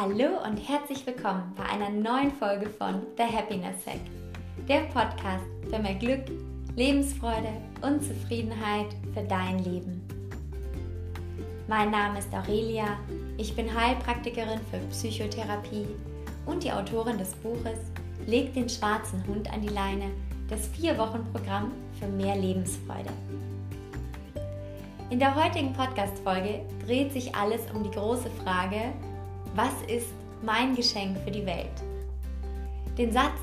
Hallo und herzlich willkommen bei einer neuen Folge von The Happiness Hack, der Podcast für mehr Glück, Lebensfreude und Zufriedenheit für dein Leben. Mein Name ist Aurelia, ich bin Heilpraktikerin für Psychotherapie und die Autorin des Buches Leg den schwarzen Hund an die Leine, das Vier-Wochen-Programm für mehr Lebensfreude. In der heutigen Podcast-Folge dreht sich alles um die große Frage, was ist mein Geschenk für die Welt? Den Satz,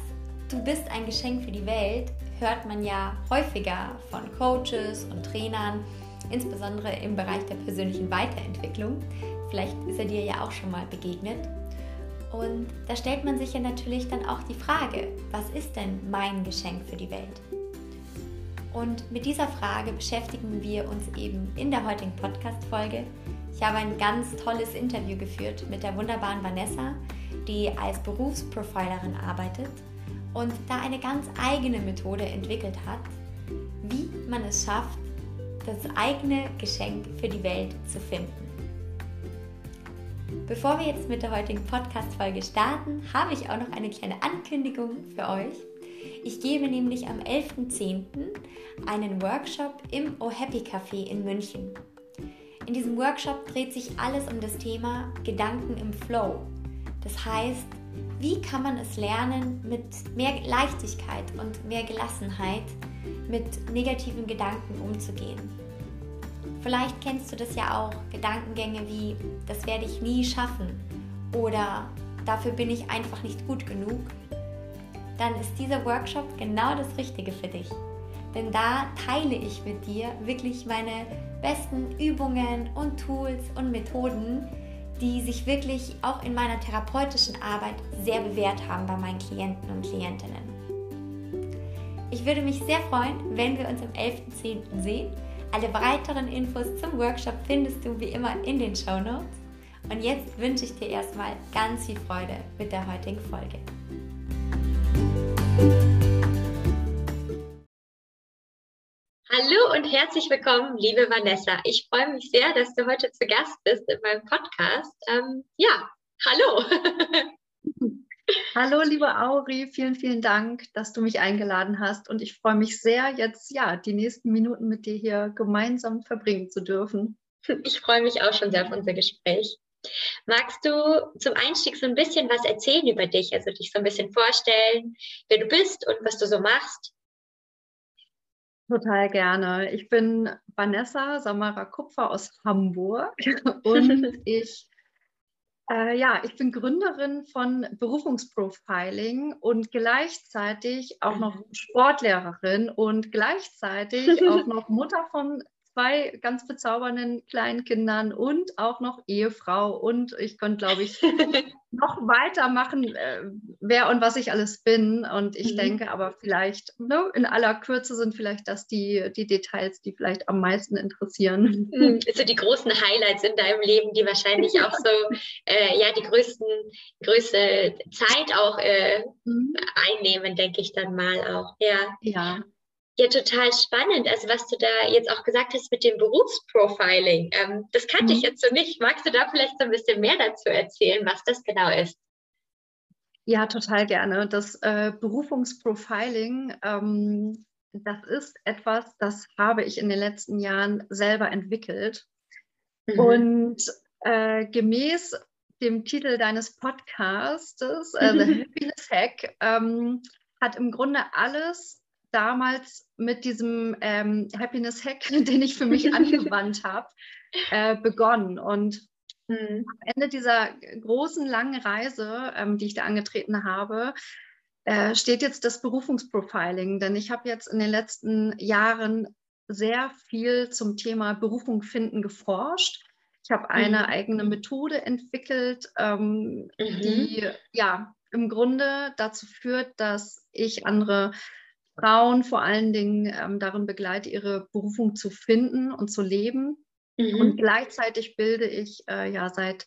du bist ein Geschenk für die Welt, hört man ja häufiger von Coaches und Trainern, insbesondere im Bereich der persönlichen Weiterentwicklung. Vielleicht ist er dir ja auch schon mal begegnet. Und da stellt man sich ja natürlich dann auch die Frage, was ist denn mein Geschenk für die Welt? Und mit dieser Frage beschäftigen wir uns eben in der heutigen Podcast-Folge. Ich habe ein ganz tolles Interview geführt mit der wunderbaren Vanessa, die als Berufsprofilerin arbeitet und da eine ganz eigene Methode entwickelt hat, wie man es schafft, das eigene Geschenk für die Welt zu finden. Bevor wir jetzt mit der heutigen Podcast-Folge starten, habe ich auch noch eine kleine Ankündigung für euch. Ich gebe nämlich am 11.10. einen Workshop im Oh Happy Café in München. In diesem Workshop dreht sich alles um das Thema Gedanken im Flow. Das heißt, wie kann man es lernen, mit mehr Leichtigkeit und mehr Gelassenheit mit negativen Gedanken umzugehen? Vielleicht kennst du das ja auch, Gedankengänge wie, das werde ich nie schaffen oder dafür bin ich einfach nicht gut genug dann ist dieser Workshop genau das Richtige für dich. Denn da teile ich mit dir wirklich meine besten Übungen und Tools und Methoden, die sich wirklich auch in meiner therapeutischen Arbeit sehr bewährt haben bei meinen Klienten und Klientinnen. Ich würde mich sehr freuen, wenn wir uns am 11.10. sehen. Alle weiteren Infos zum Workshop findest du wie immer in den Show Notes. Und jetzt wünsche ich dir erstmal ganz viel Freude mit der heutigen Folge. Und herzlich willkommen, liebe Vanessa. Ich freue mich sehr, dass du heute zu Gast bist in meinem Podcast. Ähm, ja, hallo. Hallo, liebe Auri, vielen, vielen Dank, dass du mich eingeladen hast. Und ich freue mich sehr, jetzt ja die nächsten Minuten mit dir hier gemeinsam verbringen zu dürfen. Ich freue mich auch schon sehr auf unser Gespräch. Magst du zum Einstieg so ein bisschen was erzählen über dich, also dich so ein bisschen vorstellen, wer du bist und was du so machst? Total gerne. Ich bin Vanessa Samara Kupfer aus Hamburg und ich, äh, ja, ich bin Gründerin von Berufungsprofiling und gleichzeitig auch noch. Sportlehrerin und gleichzeitig auch noch Mutter von zwei ganz bezaubernden kleinen Kindern und auch noch Ehefrau. Und ich könnte, glaube ich, noch weitermachen, äh, wer und was ich alles bin. Und ich mhm. denke aber vielleicht, ne, in aller Kürze sind vielleicht das die, die Details, die vielleicht am meisten interessieren. Mhm. So die großen Highlights in deinem Leben, die wahrscheinlich auch so äh, ja die größten, größte Zeit auch äh, mhm. einnehmen, denke ich dann mal auch. Ja. Ja. Ja, total spannend. Also was du da jetzt auch gesagt hast mit dem Berufsprofiling, ähm, das kannte mhm. ich jetzt so nicht. Magst du da vielleicht so ein bisschen mehr dazu erzählen, was das genau ist? Ja, total gerne. Das äh, Berufungsprofiling, ähm, das ist etwas, das habe ich in den letzten Jahren selber entwickelt. Mhm. Und äh, gemäß dem Titel deines Podcasts, äh, The Happiness Hack, ähm, hat im Grunde alles damals mit diesem ähm, Happiness Hack, den ich für mich angewandt habe, äh, begonnen. Und mhm. am Ende dieser großen, langen Reise, ähm, die ich da angetreten habe, äh, steht jetzt das Berufungsprofiling. Denn ich habe jetzt in den letzten Jahren sehr viel zum Thema Berufung finden geforscht. Ich habe eine mhm. eigene Methode entwickelt, ähm, mhm. die ja im Grunde dazu führt, dass ich andere Frauen vor allen Dingen ähm, darin begleite, ihre Berufung zu finden und zu leben. Mhm. Und gleichzeitig bilde ich äh, ja seit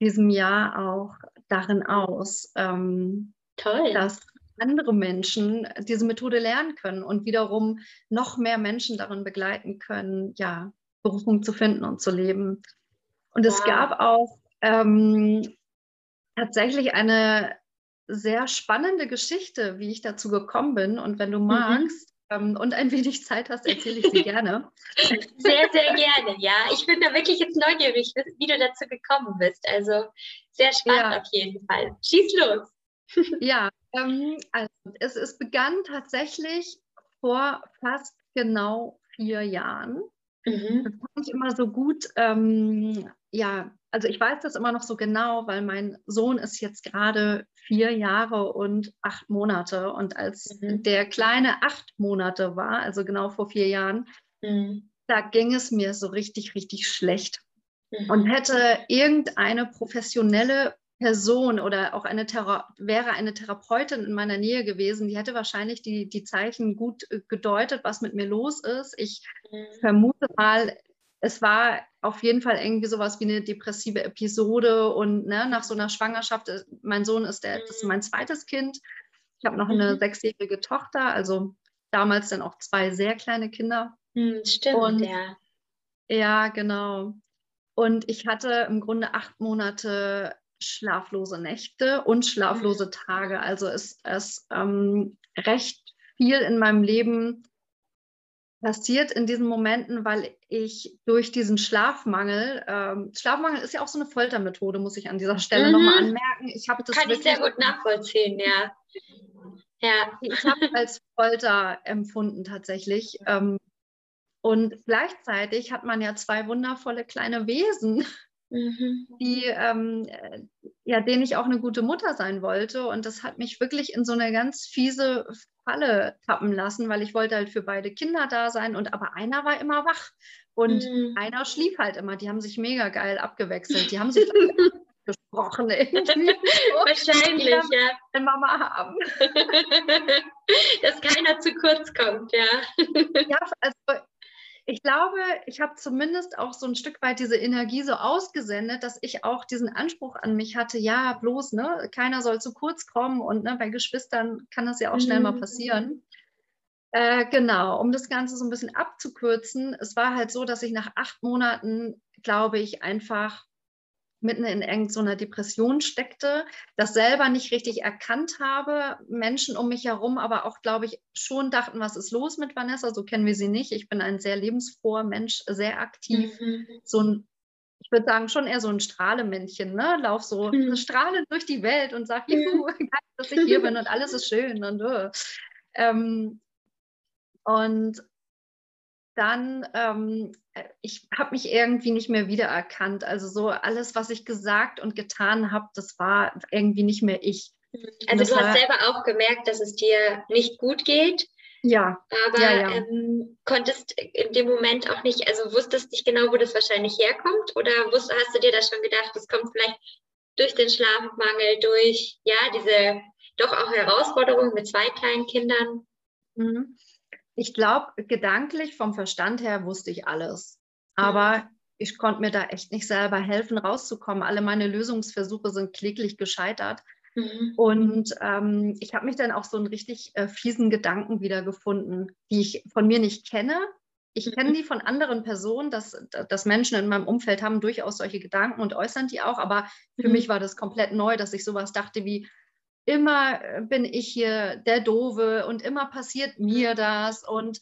diesem Jahr auch darin aus, ähm, dass andere Menschen diese Methode lernen können und wiederum noch mehr Menschen darin begleiten können, ja, Berufung zu finden und zu leben. Und wow. es gab auch ähm, tatsächlich eine sehr spannende Geschichte, wie ich dazu gekommen bin. Und wenn du mhm. magst mhm. ähm, und ein wenig Zeit hast, erzähle ich sie gerne. Sehr, sehr gerne, ja. Ich bin da wirklich jetzt neugierig, wie du dazu gekommen bist. Also sehr spannend ja. auf jeden Fall. Schieß los. Ja, ähm, also es, es begann tatsächlich vor fast genau vier Jahren. Mhm. Das fand ich immer so gut ähm, ja, also ich weiß das immer noch so genau, weil mein Sohn ist jetzt gerade vier Jahre und acht Monate. Und als mhm. der kleine acht Monate war, also genau vor vier Jahren, mhm. da ging es mir so richtig, richtig schlecht. Mhm. Und hätte irgendeine professionelle Person oder auch eine Thera wäre eine Therapeutin in meiner Nähe gewesen, die hätte wahrscheinlich die, die Zeichen gut äh, gedeutet, was mit mir los ist. Ich mhm. vermute mal, es war auf jeden Fall irgendwie sowas wie eine depressive Episode und ne, nach so einer Schwangerschaft, äh, mein Sohn ist der, ist mein zweites Kind. Ich habe noch eine mhm. sechsjährige Tochter, also damals dann auch zwei sehr kleine Kinder. Mhm, stimmt, und, ja. Ja, genau. Und ich hatte im Grunde acht Monate schlaflose Nächte und schlaflose mhm. Tage. Also es ist ähm, recht viel in meinem Leben passiert in diesen Momenten, weil ich durch diesen Schlafmangel, ähm, Schlafmangel ist ja auch so eine Foltermethode, muss ich an dieser Stelle mhm. nochmal anmerken. Ich habe das kann ich sehr gut nachvollziehen, ja. Ja. Ich habe als Folter empfunden tatsächlich. Ähm, und gleichzeitig hat man ja zwei wundervolle kleine Wesen, mhm. die, ähm, ja, denen ich auch eine gute Mutter sein wollte. Und das hat mich wirklich in so eine ganz fiese Falle tappen lassen, weil ich wollte halt für beide Kinder da sein und aber einer war immer wach und mhm. einer schlief halt immer. Die haben sich mega geil abgewechselt. Die haben sich gesprochen irgendwie. Wahrscheinlich, ja. Eine Mama haben. Dass keiner zu kurz kommt, ja. ja, also ich glaube, ich habe zumindest auch so ein Stück weit diese Energie so ausgesendet, dass ich auch diesen Anspruch an mich hatte, ja, bloß, ne, keiner soll zu kurz kommen und ne, bei Geschwistern kann das ja auch schnell mal mhm. passieren. Äh, genau, um das Ganze so ein bisschen abzukürzen, es war halt so, dass ich nach acht Monaten, glaube ich, einfach mitten in irgendeiner Depression steckte, das selber nicht richtig erkannt habe, Menschen um mich herum aber auch, glaube ich, schon dachten, was ist los mit Vanessa? So kennen wir sie nicht. Ich bin ein sehr lebensfroher Mensch, sehr aktiv, mhm. so ein ich würde sagen, schon eher so ein Strahlemännchen, ne? Lauf so mhm. strahlend durch die Welt und sag, juhu, geil, dass ich hier bin und alles ist schön und uh. ähm, und dann, ähm, äh, ich habe mich irgendwie nicht mehr wiedererkannt. Also so alles, was ich gesagt und getan habe, das war irgendwie nicht mehr ich. Also du hast selber auch gemerkt, dass es dir nicht gut geht. Ja. Aber ja, ja. Ähm, konntest in dem Moment auch nicht, also wusstest nicht genau, wo das wahrscheinlich herkommt? Oder wusst, hast du dir da schon gedacht, das kommt vielleicht durch den Schlafmangel, durch ja, diese doch auch Herausforderungen mit zwei kleinen Kindern? Mhm ich glaube, gedanklich vom Verstand her wusste ich alles. Aber ich konnte mir da echt nicht selber helfen, rauszukommen. Alle meine Lösungsversuche sind kläglich gescheitert. Mhm. Und ähm, ich habe mich dann auch so einen richtig äh, fiesen Gedanken wiedergefunden, die ich von mir nicht kenne. Ich mhm. kenne die von anderen Personen, dass, dass Menschen in meinem Umfeld haben durchaus solche Gedanken und äußern die auch. Aber für mhm. mich war das komplett neu, dass ich sowas dachte wie, immer äh, bin ich hier der Dove und immer passiert mir das und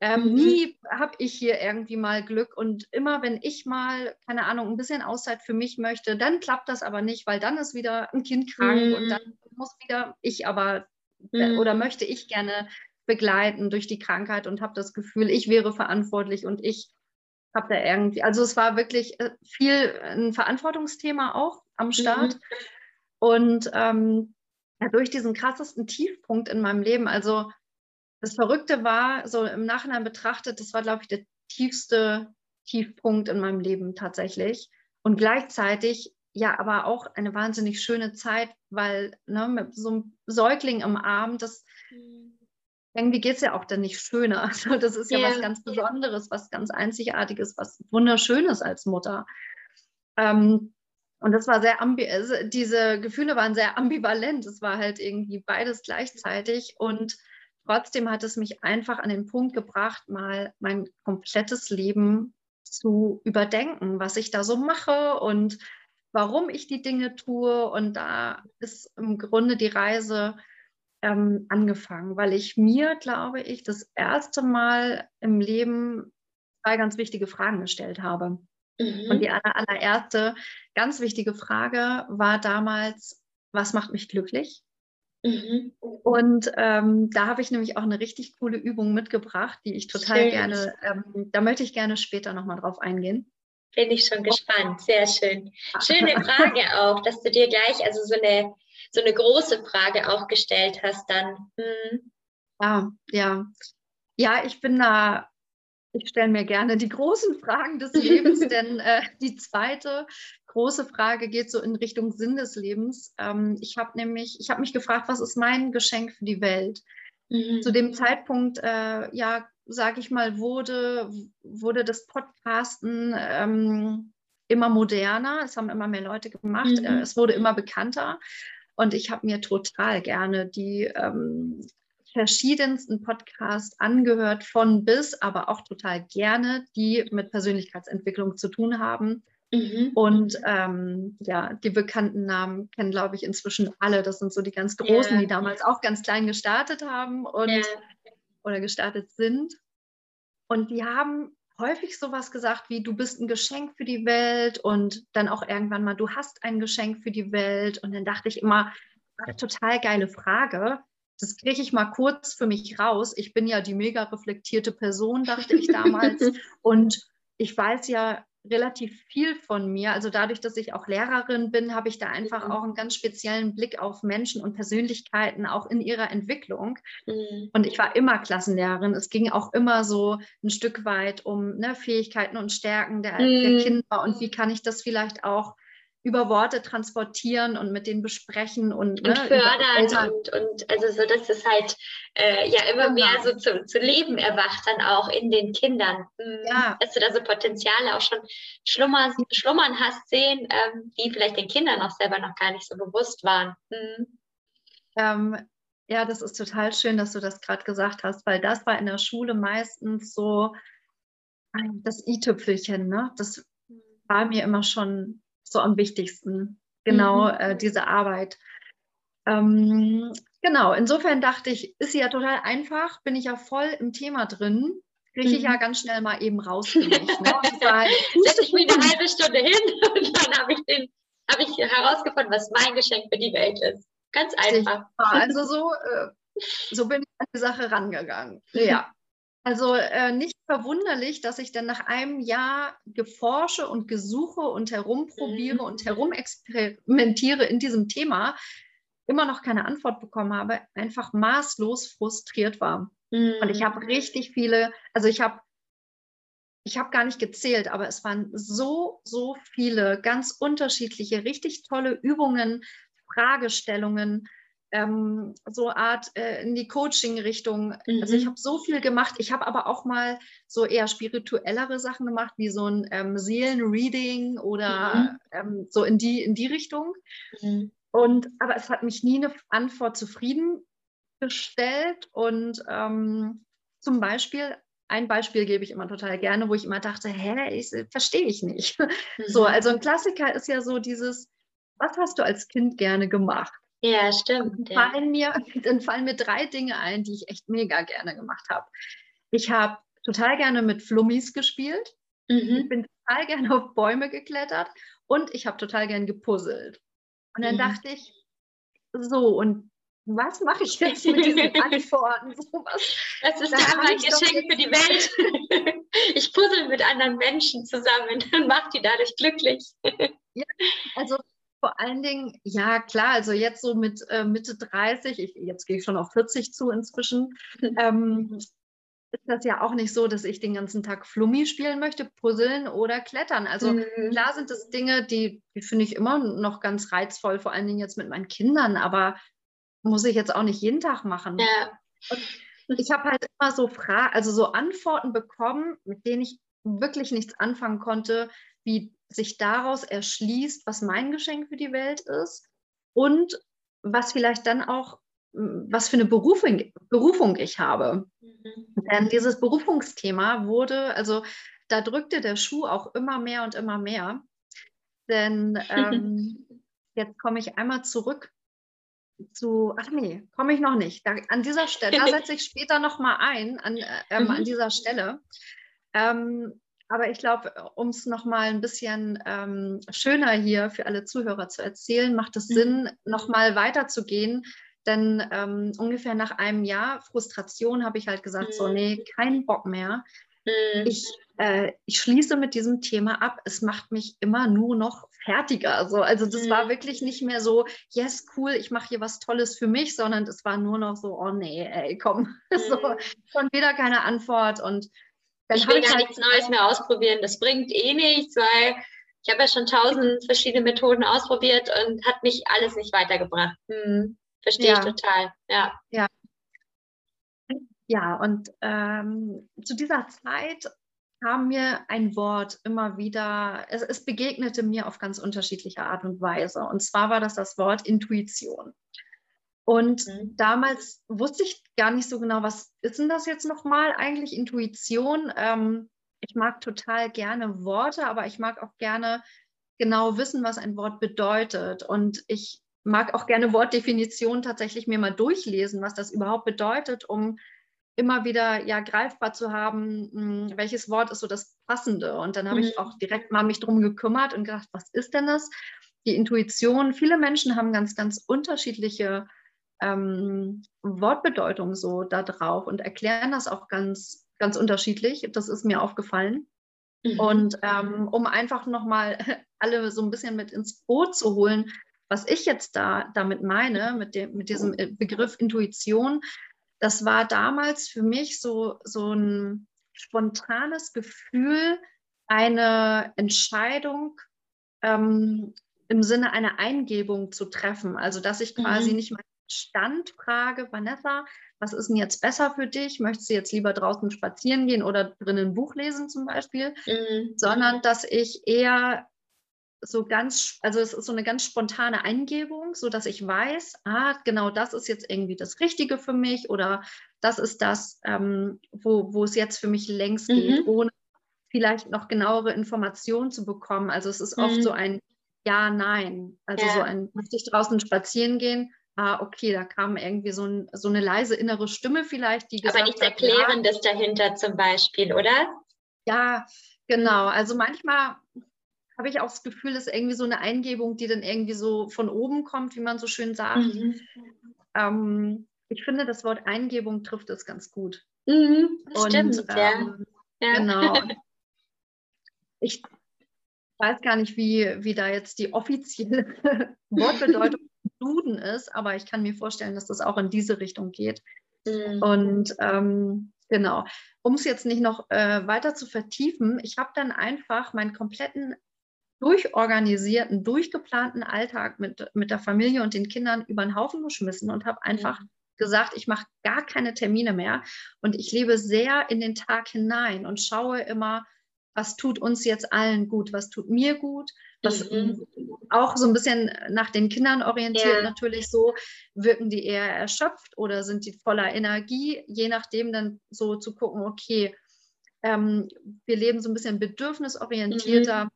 ähm, mhm. nie habe ich hier irgendwie mal Glück und immer wenn ich mal, keine Ahnung, ein bisschen Auszeit für mich möchte, dann klappt das aber nicht, weil dann ist wieder ein Kind krank mhm. und dann muss wieder ich aber äh, mhm. oder möchte ich gerne begleiten durch die Krankheit und habe das Gefühl, ich wäre verantwortlich und ich habe da irgendwie, also es war wirklich äh, viel ein Verantwortungsthema auch am Start. Mhm. Und ähm, ja, durch diesen krassesten Tiefpunkt in meinem Leben. Also das Verrückte war, so im Nachhinein betrachtet, das war, glaube ich, der tiefste Tiefpunkt in meinem Leben tatsächlich. Und gleichzeitig ja, aber auch eine wahnsinnig schöne Zeit, weil ne, mit so einem Säugling im Arm, das mhm. irgendwie geht es ja auch dann nicht schöner. Also das ist ja, ja was ganz Besonderes, was ganz Einzigartiges, was Wunderschönes als Mutter. Ähm, und das war sehr, also diese Gefühle waren sehr ambivalent. Es war halt irgendwie beides gleichzeitig. Und trotzdem hat es mich einfach an den Punkt gebracht, mal mein komplettes Leben zu überdenken, was ich da so mache und warum ich die Dinge tue. Und da ist im Grunde die Reise ähm, angefangen, weil ich mir, glaube ich, das erste Mal im Leben zwei ganz wichtige Fragen gestellt habe. Mhm. Und die aller, allererste ganz wichtige Frage war damals, was macht mich glücklich? Mhm. Und ähm, da habe ich nämlich auch eine richtig coole Übung mitgebracht, die ich total schön. gerne, ähm, da möchte ich gerne später nochmal drauf eingehen. Bin ich schon gespannt, sehr schön. Schöne Frage auch, dass du dir gleich also so eine, so eine große Frage auch gestellt hast dann. Hm. Ja, ja. Ja, ich bin da ich stelle mir gerne die großen Fragen des Lebens, denn äh, die zweite große Frage geht so in Richtung Sinn des Lebens. Ähm, ich habe nämlich, ich habe mich gefragt, was ist mein Geschenk für die Welt? Mhm. Zu dem Zeitpunkt, äh, ja, sage ich mal, wurde, wurde das Podcasten ähm, immer moderner. Es haben immer mehr Leute gemacht. Mhm. Äh, es wurde immer bekannter. Und ich habe mir total gerne die ähm, verschiedensten Podcasts angehört, von bis, aber auch total gerne, die mit Persönlichkeitsentwicklung zu tun haben. Mhm. Und ähm, ja, die bekannten Namen kennen, glaube ich, inzwischen alle. Das sind so die ganz großen, yeah. die damals auch ganz klein gestartet haben und yeah. oder gestartet sind. Und die haben häufig sowas gesagt wie, du bist ein Geschenk für die Welt und dann auch irgendwann mal, du hast ein Geschenk für die Welt. Und dann dachte ich immer, ach, total geile Frage das kriege ich mal kurz für mich raus. Ich bin ja die mega reflektierte Person, dachte ich damals. und ich weiß ja relativ viel von mir. Also dadurch, dass ich auch Lehrerin bin, habe ich da einfach mhm. auch einen ganz speziellen Blick auf Menschen und Persönlichkeiten, auch in ihrer Entwicklung. Mhm. Und ich war immer Klassenlehrerin. Es ging auch immer so ein Stück weit um ne, Fähigkeiten und Stärken der, mhm. der Kinder und wie kann ich das vielleicht auch über Worte transportieren und mit denen besprechen und, und ne, fördern und, und also so, dass es halt äh, ja immer genau. mehr so zu, zu Leben erwacht dann auch in den Kindern. Mhm. Ja. Dass du da so Potenziale auch schon schlummern, schlummern hast sehen, ähm, die vielleicht den Kindern auch selber noch gar nicht so bewusst waren. Mhm. Ähm, ja, das ist total schön, dass du das gerade gesagt hast, weil das war in der Schule meistens so das i-Tüpfelchen, ne? Das war mir immer schon so am wichtigsten, genau mhm. äh, diese Arbeit. Ähm, genau, insofern dachte ich, ist sie ja total einfach, bin ich ja voll im Thema drin, kriege ich mhm. ja ganz schnell mal eben raus für mich. Ne? Setze ich mich eine halbe Stunde hin und dann habe ich, hab ich herausgefunden, was mein Geschenk für die Welt ist. Ganz einfach. Also so, äh, so bin ich an die Sache rangegangen. Ja. Also äh, nicht verwunderlich, dass ich dann nach einem Jahr geforsche und gesuche und herumprobiere mhm. und herumexperimentiere in diesem Thema, immer noch keine Antwort bekommen habe, einfach maßlos frustriert war. Mhm. Und ich habe richtig viele, also ich habe ich habe gar nicht gezählt, aber es waren so, so viele ganz unterschiedliche, richtig tolle Übungen, Fragestellungen, ähm, so Art äh, in die Coaching-Richtung. Mhm. Also ich mhm. habe so viel gemacht. Ich habe aber auch mal so eher spirituellere Sachen gemacht, wie so ein ähm, Seelenreading oder mhm. ähm, so in die, in die Richtung. Mhm. Und aber es hat mich nie eine Antwort zufriedengestellt. Und ähm, zum Beispiel ein Beispiel gebe ich immer total gerne, wo ich immer dachte, hä, ich, verstehe ich nicht. Mhm. So, also ein Klassiker ist ja so dieses, was hast du als Kind gerne gemacht? Ja, stimmt. Dann fallen, Mir, dann fallen mir drei Dinge ein, die ich echt mega gerne gemacht habe. Ich habe total gerne mit Flummis gespielt. Mhm. Ich bin total gerne auf Bäume geklettert und ich habe total gerne gepuzzelt. Und dann mhm. dachte ich, so, und was mache ich jetzt mit diesen Antworten? So, was, das ist ja mein Geschenk für die Welt. ich puzzle mit anderen Menschen zusammen und mache die dadurch glücklich. ja, also vor allen Dingen, ja klar, also jetzt so mit äh, Mitte 30, ich, jetzt gehe ich schon auf 40 zu inzwischen, ähm, ist das ja auch nicht so, dass ich den ganzen Tag Flummi spielen möchte, puzzeln oder klettern. Also mhm. klar sind das Dinge, die, die finde ich immer noch ganz reizvoll, vor allen Dingen jetzt mit meinen Kindern, aber muss ich jetzt auch nicht jeden Tag machen. Ja. Und ich habe halt immer so Fragen, also so Antworten bekommen, mit denen ich wirklich nichts anfangen konnte, wie sich daraus erschließt, was mein Geschenk für die Welt ist und was vielleicht dann auch, was für eine Berufung, Berufung ich habe. Mhm. Denn dieses Berufungsthema wurde, also da drückte der Schuh auch immer mehr und immer mehr. Denn ähm, jetzt komme ich einmal zurück zu, ach nee, komme ich noch nicht. Da, an dieser Stelle, da setze ich später nochmal ein, an, äh, ähm, mhm. an dieser Stelle. Ähm, aber ich glaube, um es nochmal ein bisschen ähm, schöner hier für alle Zuhörer zu erzählen, macht es mhm. Sinn, nochmal weiterzugehen. Denn ähm, ungefähr nach einem Jahr Frustration habe ich halt gesagt, mhm. so, nee, keinen Bock mehr. Mhm. Ich, äh, ich schließe mit diesem Thema ab. Es macht mich immer nur noch fertiger. So. Also das mhm. war wirklich nicht mehr so, yes, cool, ich mache hier was Tolles für mich, sondern es war nur noch so, oh nee, ey, komm, so, mhm. schon wieder keine Antwort. Und dann ich will gar halt nichts Neues mehr ausprobieren. Das bringt eh nichts, weil ich habe ja schon tausend verschiedene Methoden ausprobiert und hat mich alles nicht weitergebracht. Hm, verstehe ja. ich total. Ja. Ja. Ja, und ähm, zu dieser Zeit kam mir ein Wort immer wieder, es, es, begegnete mir auf ganz unterschiedliche Art und Weise. Und zwar war das das Wort Intuition. Und mhm. damals wusste ich gar nicht so genau, was ist denn das jetzt nochmal eigentlich, Intuition? Ähm, ich mag total gerne Worte, aber ich mag auch gerne genau wissen, was ein Wort bedeutet. Und ich mag auch gerne Wortdefinitionen tatsächlich mir mal durchlesen, was das überhaupt bedeutet, um immer wieder ja greifbar zu haben, mh, hm, welches Wort ist so das Passende. Und dann habe mhm. ich auch direkt mal mich drum gekümmert und gedacht, was ist denn das? Die Intuition. Viele Menschen haben ganz, ganz unterschiedliche ähm, Wortbedeutung so da drauf und erklären das auch ganz, ganz unterschiedlich. Das ist mir aufgefallen. Mhm. Und ähm, um einfach nochmal alle so ein bisschen mit ins Boot zu holen, was ich jetzt da damit meine, mit, dem, mit diesem äh, Begriff Intuition, das war damals für mich so, so ein spontanes Gefühl, eine Entscheidung ähm, im Sinne einer Eingebung zu treffen. Also dass ich quasi mhm. nicht mal Stand frage, Vanessa, was ist denn jetzt besser für dich? Möchtest du jetzt lieber draußen spazieren gehen oder drinnen ein Buch lesen zum Beispiel? Mhm. Sondern dass ich eher so ganz, also es ist so eine ganz spontane Eingebung, so dass ich weiß, ah, genau das ist jetzt irgendwie das Richtige für mich oder das ist das, ähm, wo, wo es jetzt für mich längst geht, mhm. ohne vielleicht noch genauere Informationen zu bekommen. Also es ist oft so mhm. ein Ja, Nein. Also ja. so ein, möchte ich draußen spazieren gehen? Ah, okay, da kam irgendwie so, ein, so, eine leise innere Stimme vielleicht, die gesagt Aber nichts Erklärendes ja, dahinter zum Beispiel, oder? Ja, genau. Also manchmal habe ich auch das Gefühl, dass irgendwie so eine Eingebung, die dann irgendwie so von oben kommt, wie man so schön sagt. Mhm. Ähm, ich finde, das Wort Eingebung trifft es ganz gut. Mhm, Und, stimmt, ähm, ja. Genau. Ich weiß gar nicht, wie, wie da jetzt die offizielle Wortbedeutung Duden ist, aber ich kann mir vorstellen, dass das auch in diese Richtung geht. Mhm. Und ähm, genau, um es jetzt nicht noch äh, weiter zu vertiefen, ich habe dann einfach meinen kompletten durchorganisierten, durchgeplanten Alltag mit, mit der Familie und den Kindern über den Haufen geschmissen und habe einfach mhm. gesagt, ich mache gar keine Termine mehr und ich lebe sehr in den Tag hinein und schaue immer, was tut uns jetzt allen gut, was tut mir gut, was mhm. auch so ein bisschen nach den Kindern orientiert ja. natürlich so, wirken die eher erschöpft oder sind die voller Energie, je nachdem dann so zu gucken, okay, ähm, wir leben so ein bisschen bedürfnisorientierter, mhm.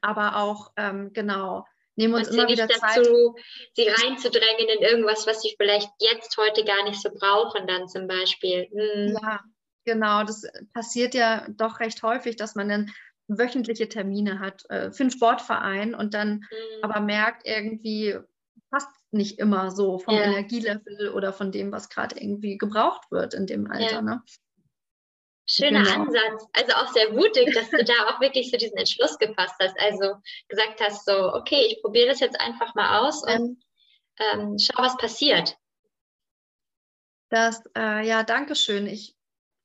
aber auch ähm, genau, nehmen uns immer wieder dazu, Zeit. sie reinzudrängen in irgendwas, was sie vielleicht jetzt heute gar nicht so brauchen, dann zum Beispiel. Mhm. Ja, Genau, das passiert ja doch recht häufig, dass man dann wöchentliche Termine hat äh, für einen Sportverein und dann mhm. aber merkt irgendwie, passt nicht immer so vom ja. Energielevel oder von dem, was gerade irgendwie gebraucht wird in dem Alter. Ja. Ne? Schöner genau. Ansatz. Also auch sehr mutig, dass du da auch wirklich so diesen Entschluss gefasst hast. Also gesagt hast, so, okay, ich probiere das jetzt einfach mal aus und ähm, schau, was passiert. Das, äh, ja, danke schön. Ich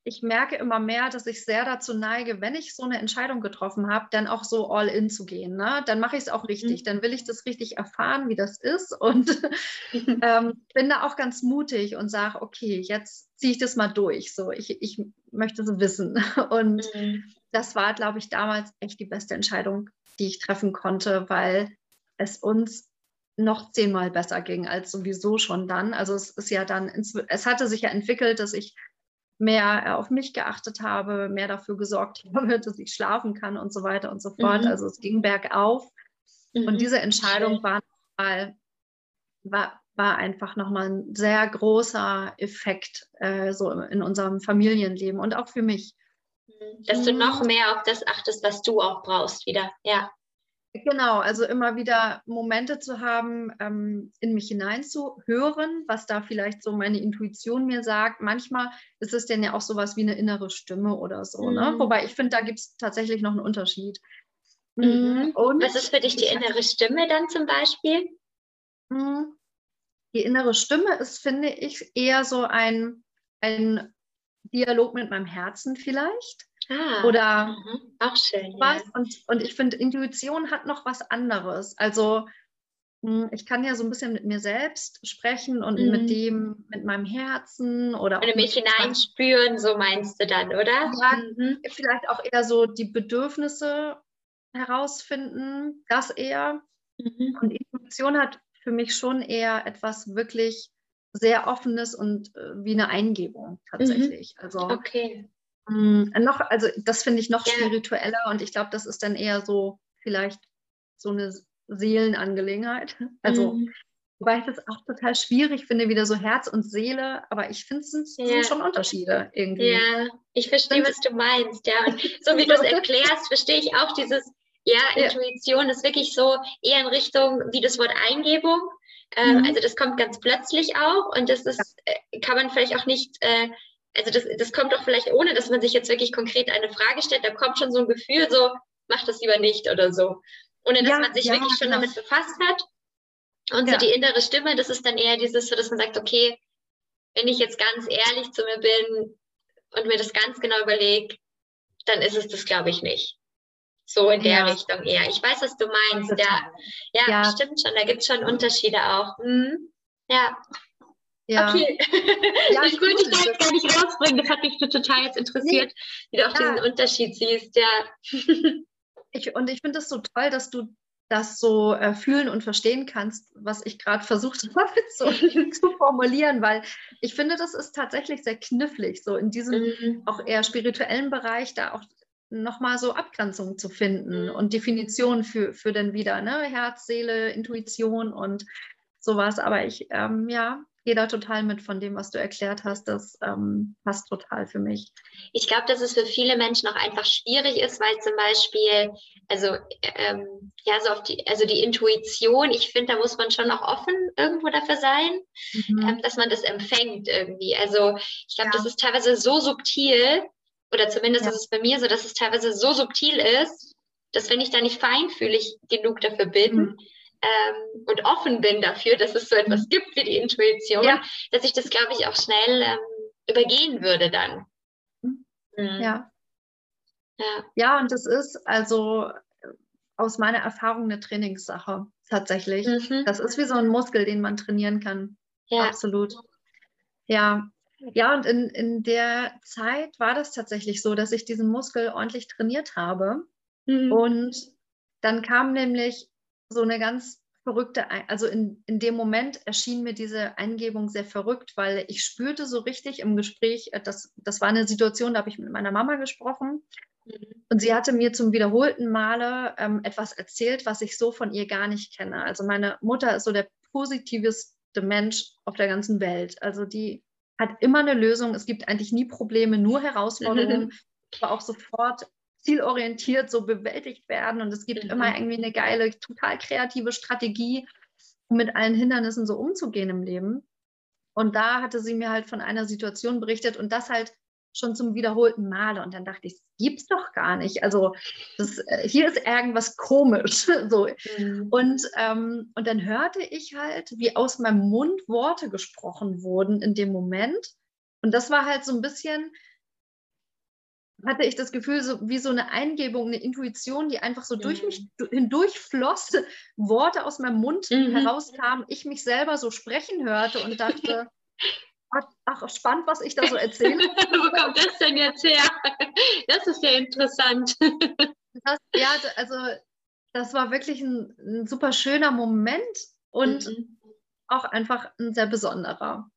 ich merke immer mehr, dass ich sehr dazu neige, wenn ich so eine Entscheidung getroffen habe, dann auch so all in zu gehen. Ne? Dann mache ich es auch richtig. Mhm. Dann will ich das richtig erfahren, wie das ist. Und ähm, bin da auch ganz mutig und sage, okay, jetzt ziehe ich das mal durch. So, ich, ich möchte es wissen. Und mhm. das war, glaube ich, damals echt die beste Entscheidung, die ich treffen konnte, weil es uns noch zehnmal besser ging als sowieso schon dann. Also es ist ja dann, es hatte sich ja entwickelt, dass ich mehr äh, auf mich geachtet habe, mehr dafür gesorgt habe, dass ich schlafen kann und so weiter und so fort. Mhm. Also es ging bergauf. Mhm. Und diese Entscheidung war, war, war einfach nochmal ein sehr großer Effekt äh, so in unserem Familienleben und auch für mich. Mhm. Dass du noch mehr auf das achtest, was du auch brauchst wieder. Ja. Genau, also immer wieder Momente zu haben, ähm, in mich hineinzuhören, was da vielleicht so meine Intuition mir sagt. Manchmal ist es denn ja auch sowas wie eine innere Stimme oder so. Ne? Mhm. Ne? Wobei ich finde, da gibt es tatsächlich noch einen Unterschied. Mhm. Und was ist für dich die innere Stimme dann zum Beispiel? Mhm. Die innere Stimme ist, finde ich, eher so ein, ein Dialog mit meinem Herzen vielleicht. Ah, Oder mhm. auch schön. Was. Ja. Und, und ich finde, Intuition hat noch was anderes. Also hm, ich kann ja so ein bisschen mit mir selbst sprechen und mhm. mit dem, mit meinem Herzen oder Wenn du mich hineinspüren, so meinst du dann, oder? Ja, mhm. vielleicht auch eher so die Bedürfnisse herausfinden, das eher. Mhm. Und Intuition hat für mich schon eher etwas wirklich sehr Offenes und äh, wie eine Eingebung tatsächlich. Mhm. Also okay. Mh, hm, noch, also das finde ich noch ja. spiritueller und ich glaube, das ist dann eher so vielleicht so eine Seelenangelegenheit. Also mhm. Wobei ich das auch total schwierig finde, wieder so Herz und Seele, aber ich finde, es sind, ja. schon Unterschiede irgendwie. Ja, ich verstehe, was du meinst, ja. Und so wie du es erklärst, verstehe ich auch dieses, ja, Intuition ist wirklich so eher in Richtung wie das Wort Eingebung. Ähm, mhm. Also das kommt ganz plötzlich auch und das ist, äh, kann man vielleicht auch nicht, äh, also das, das kommt doch vielleicht ohne, dass man sich jetzt wirklich konkret eine Frage stellt, da kommt schon so ein Gefühl, so, mach das lieber nicht oder so. Ohne dass ja, man sich ja, wirklich schon genau. damit befasst hat. Und ja. so die innere Stimme, das ist dann eher dieses, so dass man sagt, okay, wenn ich jetzt ganz ehrlich zu mir bin und mir das ganz genau überlege, dann ist es das, glaube ich, nicht. So in der. Richtung eher. Ich weiß, was du meinst. Ja, ja, stimmt schon. Da gibt es schon Unterschiede auch. Mhm. Ja. Ja. Okay. Ja, ich wollte dich da jetzt gar nicht rausbringen. Das hat mich total jetzt interessiert, nee. wie du auch ja. diesen Unterschied siehst. Ja. Ich, und ich finde es so toll, dass du das so äh, fühlen und verstehen kannst, was ich gerade versucht habe so zu formulieren, weil ich finde, das ist tatsächlich sehr knifflig, so in diesem mhm. auch eher spirituellen Bereich da auch nochmal so Abgrenzungen zu finden mhm. und Definitionen für, für dann wieder, ne? Herz, Seele, Intuition und sowas. Aber ich, ähm, ja, gehe da total mit von dem, was du erklärt hast. Das ähm, passt total für mich. Ich glaube, dass es für viele Menschen auch einfach schwierig ist, weil zum Beispiel, also ähm, ja, so auf die, also die Intuition, ich finde, da muss man schon auch offen irgendwo dafür sein, mhm. ähm, dass man das empfängt irgendwie. Also ich glaube, ja. das ist teilweise so subtil, oder zumindest ja. ist es bei mir so, dass es teilweise so subtil ist, dass wenn ich da nicht feinfühlig genug dafür bin mhm. Ähm, und offen bin dafür, dass es so etwas gibt wie die Intuition, ja. dass ich das, glaube ich, auch schnell ähm, übergehen würde dann. Mhm. mhm. Ja. ja. Ja, und das ist also aus meiner Erfahrung eine Trainingssache tatsächlich. Mhm. Das ist wie so ein Muskel, den man trainieren kann. Ja. Absolut. Ja, ja, und in, in der Zeit war das tatsächlich so, dass ich diesen Muskel ordentlich trainiert habe. Mhm. Und dann kam nämlich so eine ganz verrückte, also in, in dem Moment erschien mir diese Eingebung sehr verrückt, weil ich spürte so richtig im Gespräch, äh, das, das war eine Situation, da habe ich mit meiner Mama gesprochen. Mhm. Und sie hatte mir zum wiederholten Male ähm, etwas erzählt, was ich so von ihr gar nicht kenne. Also meine Mutter ist so der positivste Mensch auf der ganzen Welt. Also die hat immer eine Lösung. Es gibt eigentlich nie Probleme, nur Herausforderungen, aber auch sofort zielorientiert so bewältigt werden. Und es gibt mhm. immer irgendwie eine geile, total kreative Strategie, um mit allen Hindernissen so umzugehen im Leben. Und da hatte sie mir halt von einer Situation berichtet und das halt schon zum wiederholten Male. Und dann dachte ich, das gibt's doch gar nicht. Also das, äh, hier ist irgendwas komisch. so. Mhm. Und, ähm, und dann hörte ich halt, wie aus meinem Mund Worte gesprochen wurden in dem Moment. Und das war halt so ein bisschen, hatte ich das Gefühl, so wie so eine Eingebung, eine Intuition, die einfach so mhm. durch mich hindurch floss, Worte aus meinem Mund mhm. herauskamen, ich mich selber so sprechen hörte und dachte, ach, spannend, was ich da so erzähle. Wo kommt das denn jetzt her? Das ist ja interessant. Das, ja, also das war wirklich ein, ein super schöner Moment und mhm. auch einfach ein sehr besonderer.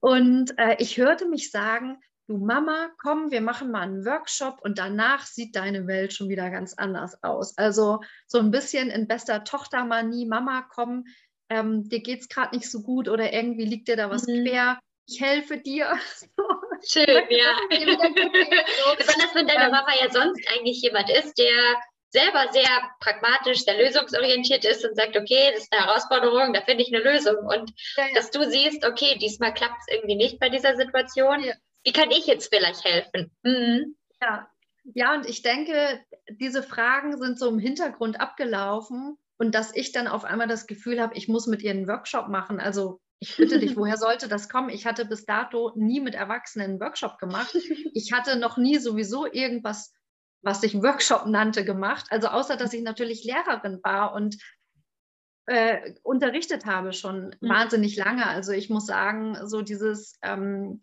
Und äh, ich hörte mich sagen, du Mama, komm, wir machen mal einen Workshop und danach sieht deine Welt schon wieder ganz anders aus. Also so ein bisschen in bester Tochtermanie, Mama, komm, ähm, dir geht es gerade nicht so gut oder irgendwie liegt dir da was mhm. quer. Ich helfe dir. Schön, ja. Besonders wenn deine ähm, Mama ja sonst eigentlich jemand ist, der selber sehr pragmatisch, sehr lösungsorientiert ist und sagt, okay, das ist eine Herausforderung, da finde ich eine Lösung. Und ja, ja. dass du siehst, okay, diesmal klappt es irgendwie nicht bei dieser Situation. Ja. Wie kann ich jetzt vielleicht helfen? Mhm. Ja. ja, und ich denke, diese Fragen sind so im Hintergrund abgelaufen und dass ich dann auf einmal das Gefühl habe, ich muss mit ihr einen Workshop machen. Also ich bitte dich, woher sollte das kommen? Ich hatte bis dato nie mit Erwachsenen einen Workshop gemacht. Ich hatte noch nie sowieso irgendwas was sich Workshop nannte, gemacht. Also außer, dass ich natürlich Lehrerin war und äh, unterrichtet habe schon mhm. wahnsinnig lange. Also ich muss sagen, so dieses ähm,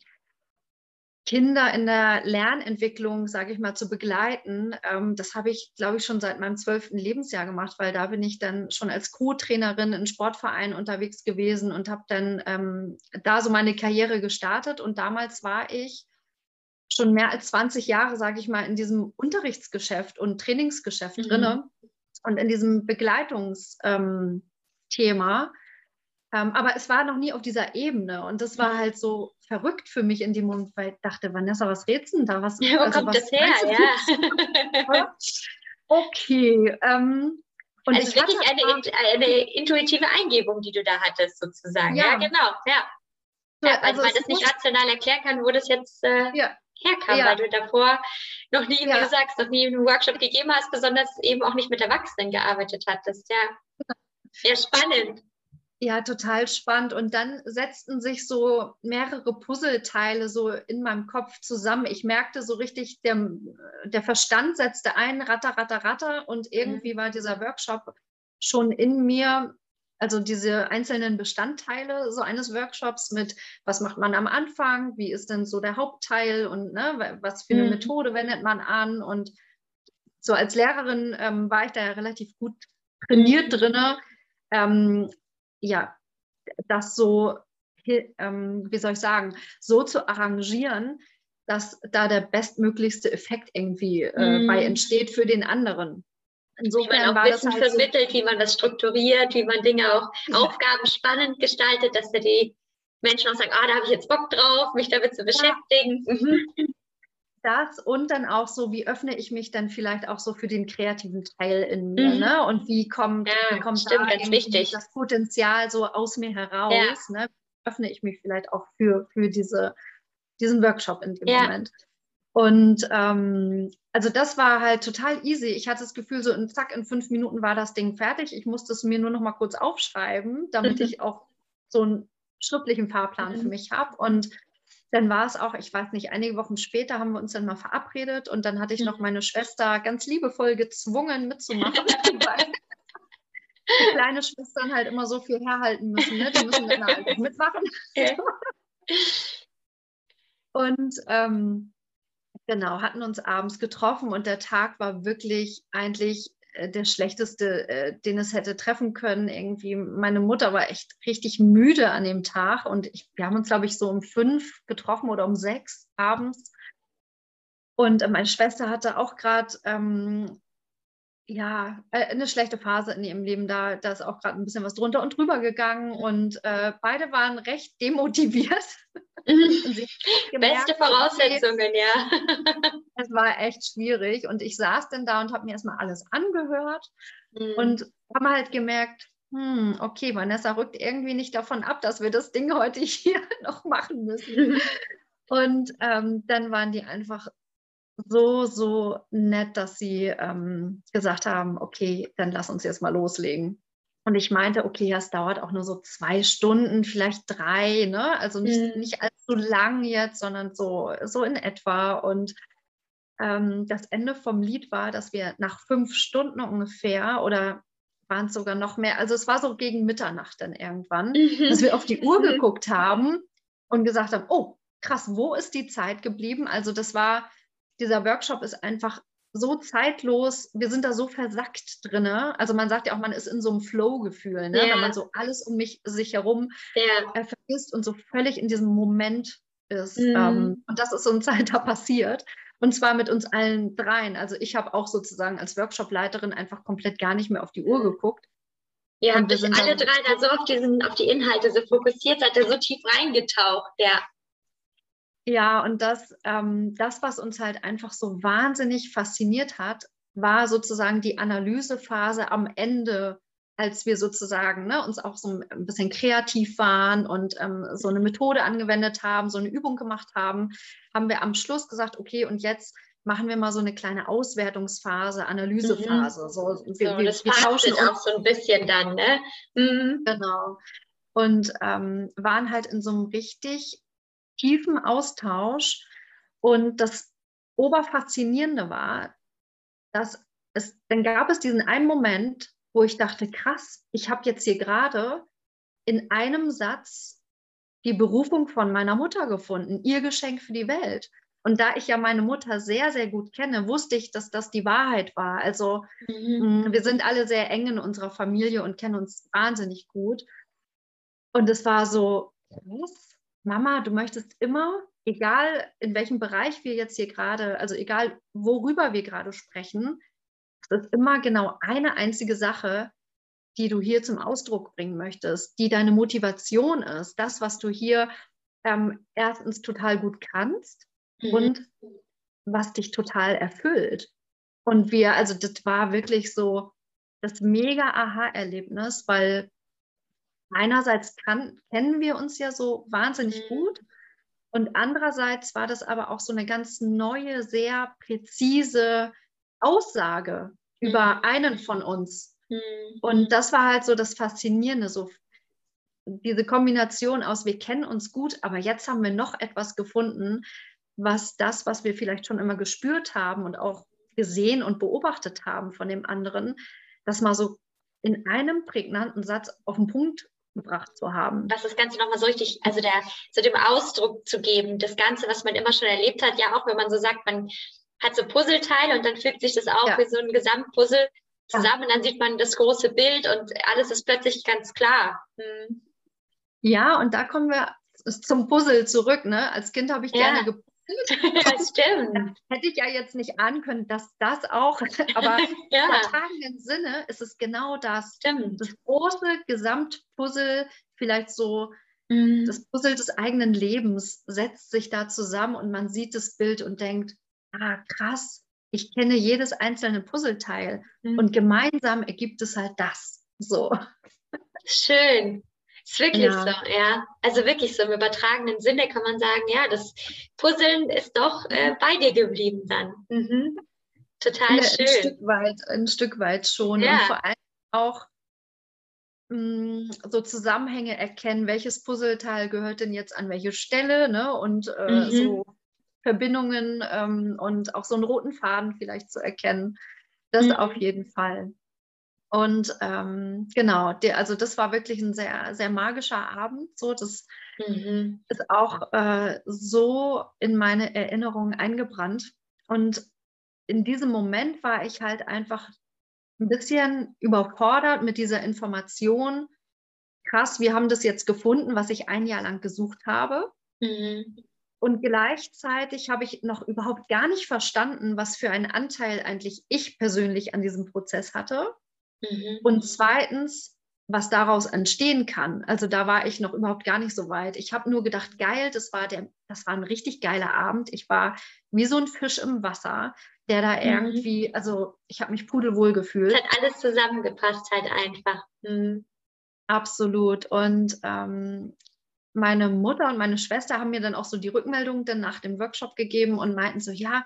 Kinder in der Lernentwicklung, sage ich mal, zu begleiten, ähm, das habe ich, glaube ich, schon seit meinem zwölften Lebensjahr gemacht, weil da bin ich dann schon als Co-Trainerin in Sportvereinen unterwegs gewesen und habe dann ähm, da so meine Karriere gestartet. Und damals war ich schon mehr als 20 Jahre, sage ich mal, in diesem Unterrichtsgeschäft und Trainingsgeschäft mhm. drinne und in diesem Begleitungsthema. Ähm, ähm, aber es war noch nie auf dieser Ebene und das war halt so verrückt für mich in dem Moment, weil ich dachte, Vanessa, was redest du denn da? Was, ja, wo also, kommt das her? Ja. okay. Ähm, und also wirklich eine, eine, intuitive Eingebung, die du da hattest, sozusagen. Ja, ja genau. Ja. Ja, also weil man das nicht rational erklären kann, wo das jetzt äh, herkam, weil du davor noch nie, wie du sagst, noch nie einen Workshop gegeben hast, besonders eben auch nicht mit Erwachsenen gearbeitet hattest. Ja, sehr spannend. Ja, total spannend. Und dann setzten sich so mehrere Puzzleteile so in meinem Kopf zusammen. Ich merkte so richtig, der, der Verstand setzte ein, ratter, ratter, ratter. Und irgendwie mhm. war dieser Workshop schon in mir also diese einzelnen Bestandteile so eines Workshops mit, was macht man am Anfang, wie ist denn so der Hauptteil und ne, was für eine mhm. Methode wendet man an. Und so als Lehrerin ähm, war ich da ja relativ gut trainiert mhm. drin, ähm, ja, das so, ähm, wie soll ich sagen, so zu arrangieren, dass da der bestmöglichste Effekt irgendwie äh, mhm. bei entsteht für den anderen. Insofern wie man auch Wissen halt vermittelt, wie man das strukturiert, wie man Dinge auch Aufgaben spannend gestaltet, dass da die Menschen auch sagen, ah, da habe ich jetzt Bock drauf, mich damit zu beschäftigen. Mhm. Das und dann auch so, wie öffne ich mich dann vielleicht auch so für den kreativen Teil in mir, mhm. ne? Und wie kommt, ja, wie kommt stimmt, da das Potenzial so aus mir heraus, ja. ne? Öffne ich mich vielleicht auch für, für diese, diesen Workshop in dem ja. Moment. Und ähm, also das war halt total easy. Ich hatte das Gefühl, so in zack, in fünf Minuten war das Ding fertig. Ich musste es mir nur noch mal kurz aufschreiben, damit ich auch so einen schriftlichen Fahrplan für mhm. mich habe. Und dann war es auch, ich weiß nicht, einige Wochen später haben wir uns dann mal verabredet und dann hatte ich noch mhm. meine Schwester ganz liebevoll gezwungen mitzumachen, weil die kleine Schwestern halt immer so viel herhalten müssen. Ne? Die müssen dann halt mitmachen. Und ähm, Genau, hatten uns abends getroffen und der Tag war wirklich eigentlich der schlechteste, äh, den es hätte treffen können. Irgendwie, meine Mutter war echt richtig müde an dem Tag und ich, wir haben uns, glaube ich, so um fünf getroffen oder um sechs abends. Und äh, meine Schwester hatte auch gerade ähm, ja, äh, eine schlechte Phase in ihrem Leben. Da, da ist auch gerade ein bisschen was drunter und drüber gegangen und äh, beide waren recht demotiviert. Beste Voraussetzungen, ja. es war echt schwierig und ich saß dann da und habe mir erstmal alles angehört mhm. und habe halt gemerkt, hm, okay, Vanessa rückt irgendwie nicht davon ab, dass wir das Ding heute hier noch machen müssen. und ähm, dann waren die einfach so, so nett, dass sie ähm, gesagt haben, okay, dann lass uns jetzt mal loslegen. Und ich meinte, okay, das dauert auch nur so zwei Stunden, vielleicht drei, ne? Also nicht, mhm. nicht allzu lang jetzt, sondern so, so in etwa. Und ähm, das Ende vom Lied war, dass wir nach fünf Stunden ungefähr oder waren es sogar noch mehr, also es war so gegen Mitternacht dann irgendwann, mhm. dass wir auf die Uhr geguckt haben und gesagt haben, oh, krass, wo ist die Zeit geblieben? Also das war dieser Workshop ist einfach so zeitlos, wir sind da so versackt drin. Also man sagt ja auch, man ist in so einem Flow-Gefühl, ne? Ja. wenn man so alles um mich sich herum ja. äh, vergisst und so völlig in diesem Moment ist. Mhm. Ähm, und das ist uns halt da passiert. Und zwar mit uns allen dreien. Also ich habe auch sozusagen als Workshop-Leiterin einfach komplett gar nicht mehr auf die Uhr geguckt. Ihr habt euch alle drei da so auf, diesen, auf die Inhalte so fokussiert, seid ihr so tief reingetaucht, ja. Ja, und das, ähm, das, was uns halt einfach so wahnsinnig fasziniert hat, war sozusagen die Analysephase am Ende, als wir sozusagen ne, uns auch so ein bisschen kreativ waren und ähm, so eine Methode angewendet haben, so eine Übung gemacht haben, haben wir am Schluss gesagt, okay, und jetzt machen wir mal so eine kleine Auswertungsphase, Analysephase. Mhm. So, wir, so, das wir tauschen auch so ein bisschen dann, ne? Mhm. Genau. Und ähm, waren halt in so einem richtig tiefen Austausch. Und das Oberfaszinierende war, dass es, dann gab es diesen einen Moment, wo ich dachte, krass, ich habe jetzt hier gerade in einem Satz die Berufung von meiner Mutter gefunden, ihr Geschenk für die Welt. Und da ich ja meine Mutter sehr, sehr gut kenne, wusste ich, dass das die Wahrheit war. Also mhm. Mm, wir sind alle sehr eng in unserer Familie und kennen uns wahnsinnig gut. Und es war so, was? Mama, du möchtest immer, egal in welchem Bereich wir jetzt hier gerade, also egal worüber wir gerade sprechen, es ist immer genau eine einzige Sache, die du hier zum Ausdruck bringen möchtest, die deine Motivation ist, das, was du hier ähm, erstens total gut kannst mhm. und was dich total erfüllt. Und wir, also das war wirklich so das mega Aha-Erlebnis, weil einerseits kann, kennen wir uns ja so wahnsinnig mhm. gut und andererseits war das aber auch so eine ganz neue, sehr präzise Aussage mhm. über einen von uns. Mhm. Und das war halt so das Faszinierende, so diese Kombination aus, wir kennen uns gut, aber jetzt haben wir noch etwas gefunden, was das, was wir vielleicht schon immer gespürt haben und auch gesehen und beobachtet haben von dem anderen, das mal so in einem prägnanten Satz auf den Punkt gebracht zu haben. Was das Ganze nochmal so richtig, also der, so dem Ausdruck zu geben, das Ganze, was man immer schon erlebt hat, ja auch wenn man so sagt, man hat so Puzzleteile und dann fügt sich das auch ja. wie so ein Gesamtpuzzle zusammen dann sieht man das große Bild und alles ist plötzlich ganz klar. Hm. Ja, und da kommen wir zum Puzzle zurück. Ne? Als Kind habe ich ja. gerne Das stimmt. Hätte ich ja jetzt nicht ahnen können, dass das auch, aber ja. im übertragenen Sinne ist es genau das. Stimmt. Das große Gesamtpuzzle, vielleicht so mhm. das Puzzle des eigenen Lebens, setzt sich da zusammen und man sieht das Bild und denkt, ah, krass, ich kenne jedes einzelne Puzzleteil mhm. und gemeinsam ergibt es halt das. So. Schön. Ist wirklich ja. so, ja. Also wirklich so im übertragenen Sinne kann man sagen, ja, das Puzzeln ist doch äh, bei dir geblieben dann. Mhm. Total ja, schön. Ein Stück weit, ein Stück weit schon. Ja. Und vor allem auch mh, mm, so Zusammenhänge erkennen, welches Puzzleteil gehört denn jetzt an welche Stelle, ne? Und äh, mhm. so Verbindungen ähm, und auch so einen roten Faden vielleicht zu erkennen. Das mhm. auf jeden Fall. Und ähm, genau, der, also das war wirklich ein sehr, sehr magischer Abend. So, das mhm. ist auch äh, so in meine Erinnerung eingebrannt. Und in diesem Moment war ich halt einfach ein bisschen überfordert mit dieser Information. Krass, wir haben das jetzt gefunden, was ich ein Jahr lang gesucht habe. Mhm. Und gleichzeitig habe ich noch überhaupt gar nicht verstanden, was für einen Anteil eigentlich ich persönlich an diesem Prozess hatte. Mhm. Und zweitens, was daraus entstehen kann. Also da war ich noch überhaupt gar nicht so weit. Ich habe nur gedacht, geil, das war der, das war ein richtig geiler Abend. Ich war wie so ein Fisch im Wasser, der da mhm. irgendwie, also ich habe mich pudelwohl gefühlt. Es hat alles zusammengepasst halt einfach. Mhm. Absolut. Und ähm, meine Mutter und meine Schwester haben mir dann auch so die Rückmeldung dann nach dem Workshop gegeben und meinten so, ja,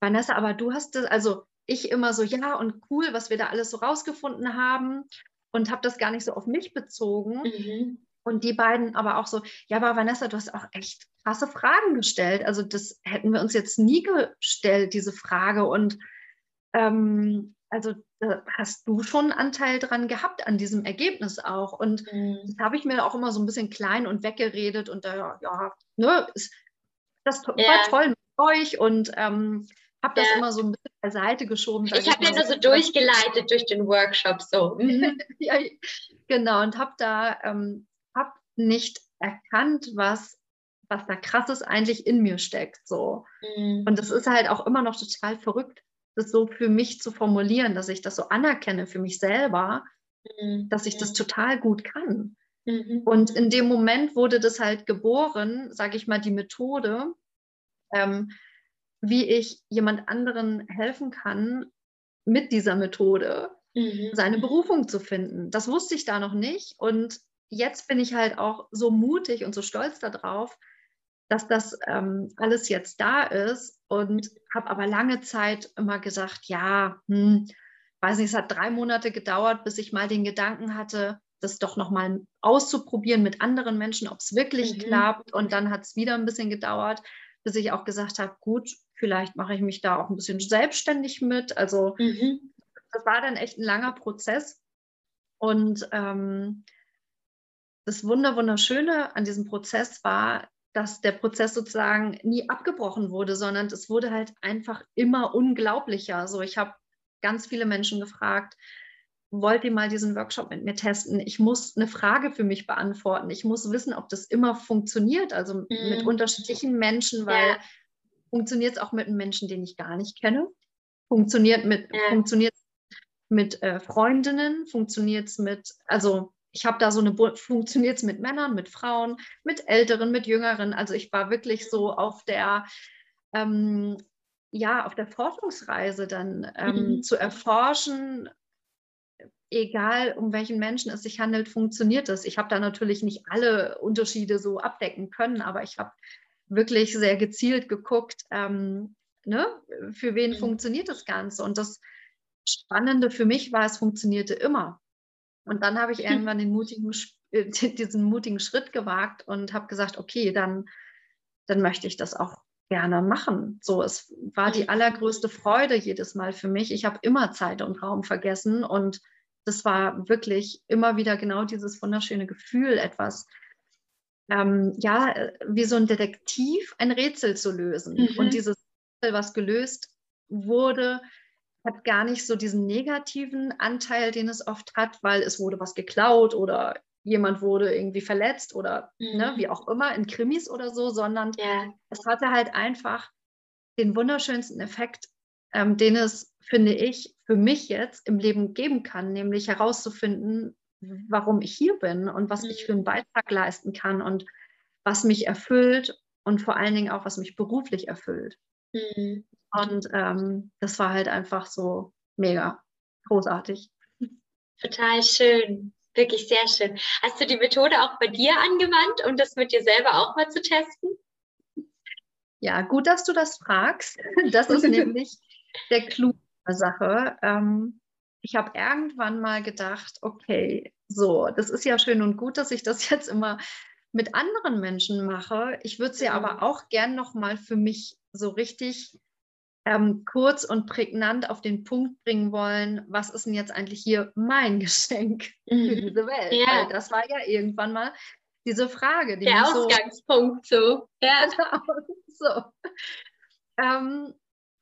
Vanessa, aber du hast das, also ich immer so, ja, und cool, was wir da alles so rausgefunden haben und habe das gar nicht so auf mich bezogen. Mhm. Und die beiden aber auch so, ja, aber Vanessa, du hast auch echt krasse Fragen gestellt. Also das hätten wir uns jetzt nie gestellt, diese Frage. Und ähm, also hast du schon einen Anteil dran gehabt an diesem Ergebnis auch. Und mhm. das habe ich mir auch immer so ein bisschen klein und weggeredet und da, ja, ne, ist, das war ja. toll mit euch und ähm, habe das ja. immer so ein bisschen beiseite geschoben. Ich habe ja nur so durchgeleitet durch den Workshop so. Ja, genau, und habe da ähm, hab nicht erkannt, was was da krasses eigentlich in mir steckt. So. Mhm. Und das ist halt auch immer noch total verrückt, das so für mich zu formulieren, dass ich das so anerkenne für mich selber, mhm. dass ich das total gut kann. Mhm. Und in dem Moment wurde das halt geboren, sage ich mal, die Methode, ähm, wie ich jemand anderen helfen kann mit dieser Methode, mhm. seine Berufung zu finden. Das wusste ich da noch nicht. Und jetzt bin ich halt auch so mutig und so stolz darauf, dass das ähm, alles jetzt da ist und habe aber lange Zeit immer gesagt, ja, hm, weiß nicht, es hat drei Monate gedauert, bis ich mal den Gedanken hatte, das doch nochmal auszuprobieren mit anderen Menschen, ob es wirklich mhm. klappt. Und dann hat es wieder ein bisschen gedauert, bis ich auch gesagt habe, gut, vielleicht mache ich mich da auch ein bisschen selbstständig mit. Also mhm. das war dann echt ein langer Prozess. Und ähm, das Wunder, Wunderschöne an diesem Prozess war, dass der Prozess sozusagen nie abgebrochen wurde, sondern es wurde halt einfach immer unglaublicher. So, ich habe ganz viele Menschen gefragt, wollt ihr mal diesen Workshop mit mir testen? Ich muss eine Frage für mich beantworten. Ich muss wissen, ob das immer funktioniert, also mhm. mit unterschiedlichen Menschen, weil ja. Funktioniert es auch mit einem Menschen, den ich gar nicht kenne? Funktioniert mit, ja. funktioniert mit äh, Freundinnen? Funktioniert es mit, also ich habe da so eine, funktioniert es mit Männern, mit Frauen, mit Älteren, mit Jüngeren. Also ich war wirklich so auf der, ähm, ja, auf der Forschungsreise dann ähm, mhm. zu erforschen, egal um welchen Menschen es sich handelt, funktioniert es. Ich habe da natürlich nicht alle Unterschiede so abdecken können, aber ich habe wirklich sehr gezielt geguckt, ähm, ne, für wen mhm. funktioniert das Ganze. Und das Spannende für mich war, es funktionierte immer. Und dann habe ich irgendwann den mutigen, äh, diesen mutigen Schritt gewagt und habe gesagt, okay, dann, dann möchte ich das auch gerne machen. So, es war die allergrößte Freude jedes Mal für mich. Ich habe immer Zeit und Raum vergessen und das war wirklich immer wieder genau dieses wunderschöne Gefühl, etwas, ähm, ja, wie so ein Detektiv ein Rätsel zu lösen. Mhm. Und dieses Rätsel, was gelöst wurde, hat gar nicht so diesen negativen Anteil, den es oft hat, weil es wurde was geklaut oder jemand wurde irgendwie verletzt oder ne, mhm. ne, wie auch immer in Krimis oder so, sondern ja. es hatte halt einfach den wunderschönsten Effekt, ähm, den es, finde ich, für mich jetzt im Leben geben kann, nämlich herauszufinden, warum ich hier bin und was mhm. ich für einen Beitrag leisten kann und was mich erfüllt und vor allen Dingen auch, was mich beruflich erfüllt. Mhm. Und ähm, das war halt einfach so mega großartig. Total schön. Wirklich sehr schön. Hast du die Methode auch bei dir angewandt, um das mit dir selber auch mal zu testen? Ja, gut, dass du das fragst. Das ist nämlich der Clou der Sache. Ähm, ich habe irgendwann mal gedacht, okay, so, das ist ja schön und gut, dass ich das jetzt immer mit anderen Menschen mache. Ich würde sie mhm. aber auch gern noch mal für mich so richtig ähm, kurz und prägnant auf den Punkt bringen wollen, was ist denn jetzt eigentlich hier mein Geschenk mhm. für diese Welt? Ja. Weil das war ja irgendwann mal diese Frage. Die Der Ausgangspunkt so. so. Ja. Genau, so. Ähm,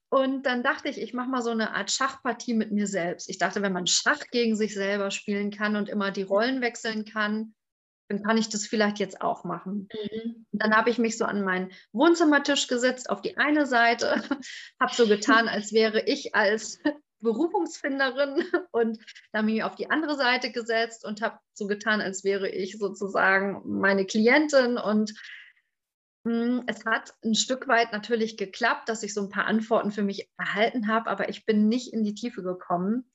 und dann dachte ich, ich mache mal so eine Art Schachpartie mit mir selbst. Ich dachte, wenn man Schach gegen sich selber spielen kann und immer die Rollen wechseln kann, dann kann ich das vielleicht jetzt auch machen. Mhm. Dann habe ich mich so an meinen Wohnzimmertisch gesetzt, auf die eine Seite, habe so getan, als wäre ich als Berufungsfinderin und dann mich auf die andere Seite gesetzt und habe so getan, als wäre ich sozusagen meine Klientin und es hat ein Stück weit natürlich geklappt, dass ich so ein paar Antworten für mich erhalten habe, aber ich bin nicht in die Tiefe gekommen.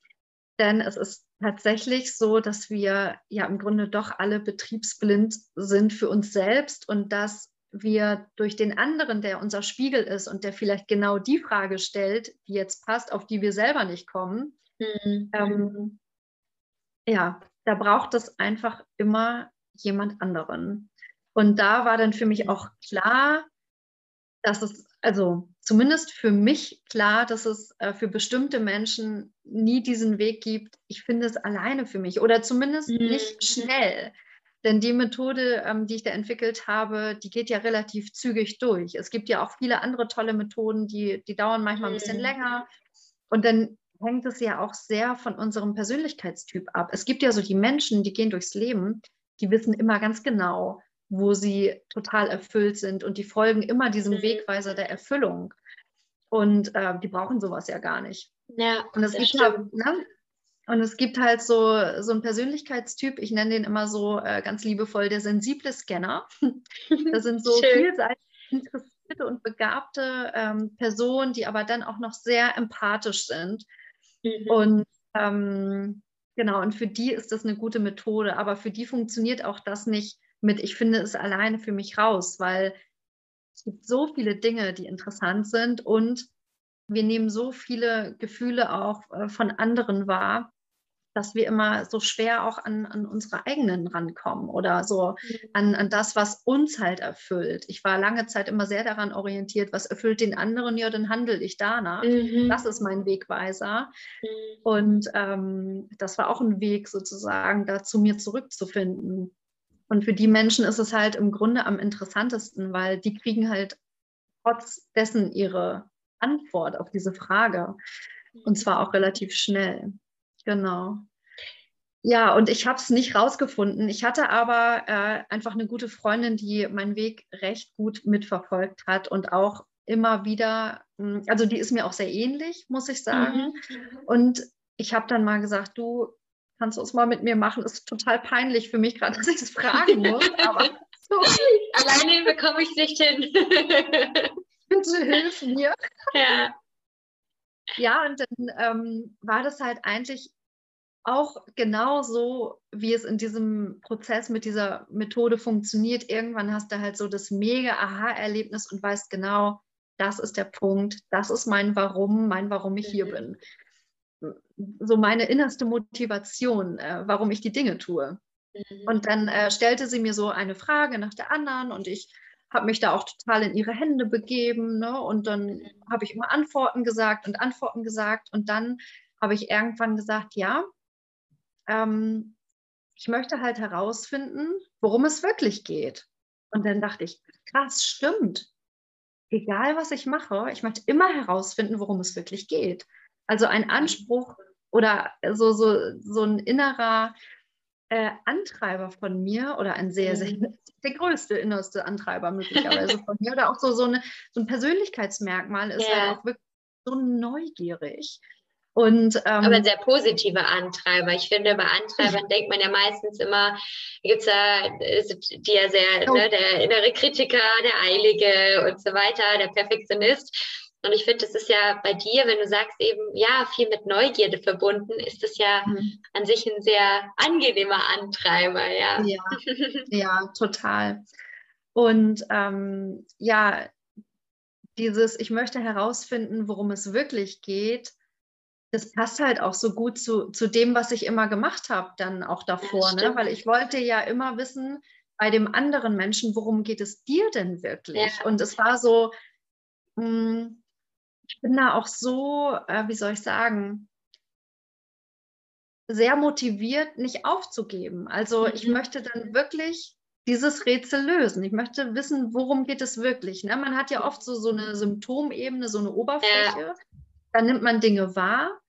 Denn es ist tatsächlich so, dass wir ja im Grunde doch alle betriebsblind sind für uns selbst und dass wir durch den anderen, der unser Spiegel ist und der vielleicht genau die Frage stellt, die jetzt passt, auf die wir selber nicht kommen, mhm. ähm, ja, da braucht es einfach immer jemand anderen. Und da war dann für mich auch klar, dass es also zumindest für mich klar, dass es äh, für bestimmte Menschen nie diesen Weg gibt, ich finde es alleine für mich oder zumindest mhm. nicht schnell. Denn die Methode, ähm, die ich da entwickelt habe, die geht ja relativ zügig durch. Es gibt ja auch viele andere tolle Methoden, die, die dauern manchmal ein bisschen mhm. länger. Und dann hängt es ja auch sehr von unserem Persönlichkeitstyp ab. Es gibt ja so die Menschen, die gehen durchs Leben, die wissen immer ganz genau, wo sie total erfüllt sind und die folgen immer diesem mhm. Wegweiser der Erfüllung. Und äh, die brauchen sowas ja gar nicht. Ja, und es gibt halt, ne? Und es gibt halt so, so einen Persönlichkeitstyp, ich nenne den immer so äh, ganz liebevoll der sensible Scanner. das sind so vielseitig interessierte und begabte ähm, Personen, die aber dann auch noch sehr empathisch sind. Mhm. Und ähm, genau, und für die ist das eine gute Methode, aber für die funktioniert auch das nicht mit, ich finde es alleine für mich raus, weil es gibt so viele Dinge, die interessant sind und wir nehmen so viele Gefühle auch äh, von anderen wahr, dass wir immer so schwer auch an, an unsere eigenen rankommen oder so mhm. an, an das, was uns halt erfüllt. Ich war lange Zeit immer sehr daran orientiert, was erfüllt den anderen, ja, dann handle ich danach. Mhm. Das ist mein Wegweiser. Mhm. Und ähm, das war auch ein Weg sozusagen, da zu mir zurückzufinden. Und für die Menschen ist es halt im Grunde am interessantesten, weil die kriegen halt trotz dessen ihre Antwort auf diese Frage. Und zwar auch relativ schnell. Genau. Ja, und ich habe es nicht rausgefunden. Ich hatte aber äh, einfach eine gute Freundin, die meinen Weg recht gut mitverfolgt hat und auch immer wieder, hm, also die ist mir auch sehr ähnlich, muss ich sagen. Mhm. Und ich habe dann mal gesagt, du kannst du es mal mit mir machen? Ist total peinlich für mich gerade, dass ich es fragen muss. aber. Alleine bekomme ich es nicht hin. Bitte hilf mir. Ja. Ja, und dann ähm, war das halt eigentlich auch genau so, wie es in diesem Prozess mit dieser Methode funktioniert. Irgendwann hast du halt so das mega Aha-Erlebnis und weißt genau, das ist der Punkt, das ist mein Warum, mein Warum ich hier mhm. bin. So meine innerste Motivation, äh, warum ich die Dinge tue. Mhm. Und dann äh, stellte sie mir so eine Frage nach der anderen und ich habe mich da auch total in ihre Hände begeben. Ne? Und dann habe ich immer Antworten gesagt und Antworten gesagt. Und dann habe ich irgendwann gesagt, ja, ähm, ich möchte halt herausfinden, worum es wirklich geht. Und dann dachte ich, krass, stimmt. Egal was ich mache, ich möchte immer herausfinden, worum es wirklich geht. Also ein Anspruch oder so, so, so ein innerer äh, Antreiber von mir oder ein sehr, sehr, mhm. der größte, innerste Antreiber möglicherweise von mir oder auch so, so, eine, so ein Persönlichkeitsmerkmal ist yeah. halt auch wirklich so neugierig. Und, ähm, Aber ein sehr positiver Antreiber. Ich finde, bei Antreibern denkt man ja meistens immer, gibt es ja, die ja sehr, oh. ne, der innere Kritiker, der Eilige und so weiter, der Perfektionist. Und ich finde, das ist ja bei dir, wenn du sagst eben, ja, viel mit Neugierde verbunden, ist das ja mhm. an sich ein sehr angenehmer Antreiber, ja. Ja, ja total. Und ähm, ja, dieses, ich möchte herausfinden, worum es wirklich geht, das passt halt auch so gut zu, zu dem, was ich immer gemacht habe, dann auch davor, ja, ne? weil ich wollte ja immer wissen, bei dem anderen Menschen, worum geht es dir denn wirklich? Ja. Und es war so, mh, hm, ich bin da auch so, äh, wie soll ich sagen, sehr motiviert, nicht aufzugeben. Also mhm. ich möchte dann wirklich dieses Rätsel lösen. Ich möchte wissen, worum geht es wirklich. Ne? Man hat ja oft so, so eine Symptomebene, so eine Oberfläche. Ja. Dann nimmt man Dinge wahr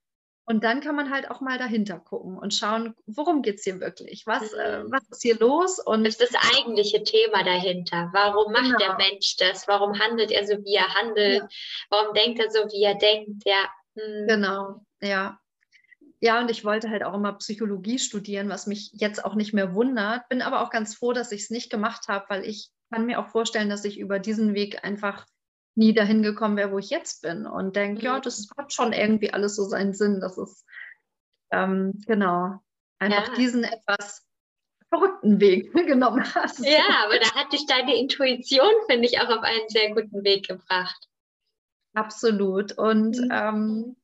und dann kann man halt auch mal dahinter gucken und schauen, worum geht es hier wirklich? Was, äh, mhm. was ist hier los? Und das ist das eigentliche Thema dahinter. Warum macht genau. der Mensch das? Warum handelt er so, wie er handelt? Ja. Warum denkt er so, wie er denkt? Ja. Hm. Genau, ja. Ja, und ich wollte halt auch immer Psychologie studieren, was mich jetzt auch nicht mehr wundert. Bin aber auch ganz froh, dass ich es nicht gemacht habe, weil ich kann mir auch vorstellen, dass ich über diesen Weg einfach nie dahin gekommen wäre, wo ich jetzt bin und denke, mhm. ja, das hat schon irgendwie alles so seinen Sinn. Das ist ähm, genau einfach ja. diesen etwas verrückten Weg genommen hast. Ja, aber da hat dich deine Intuition, finde ich, auch auf einen sehr guten Weg gebracht. Absolut. Und mhm. ähm,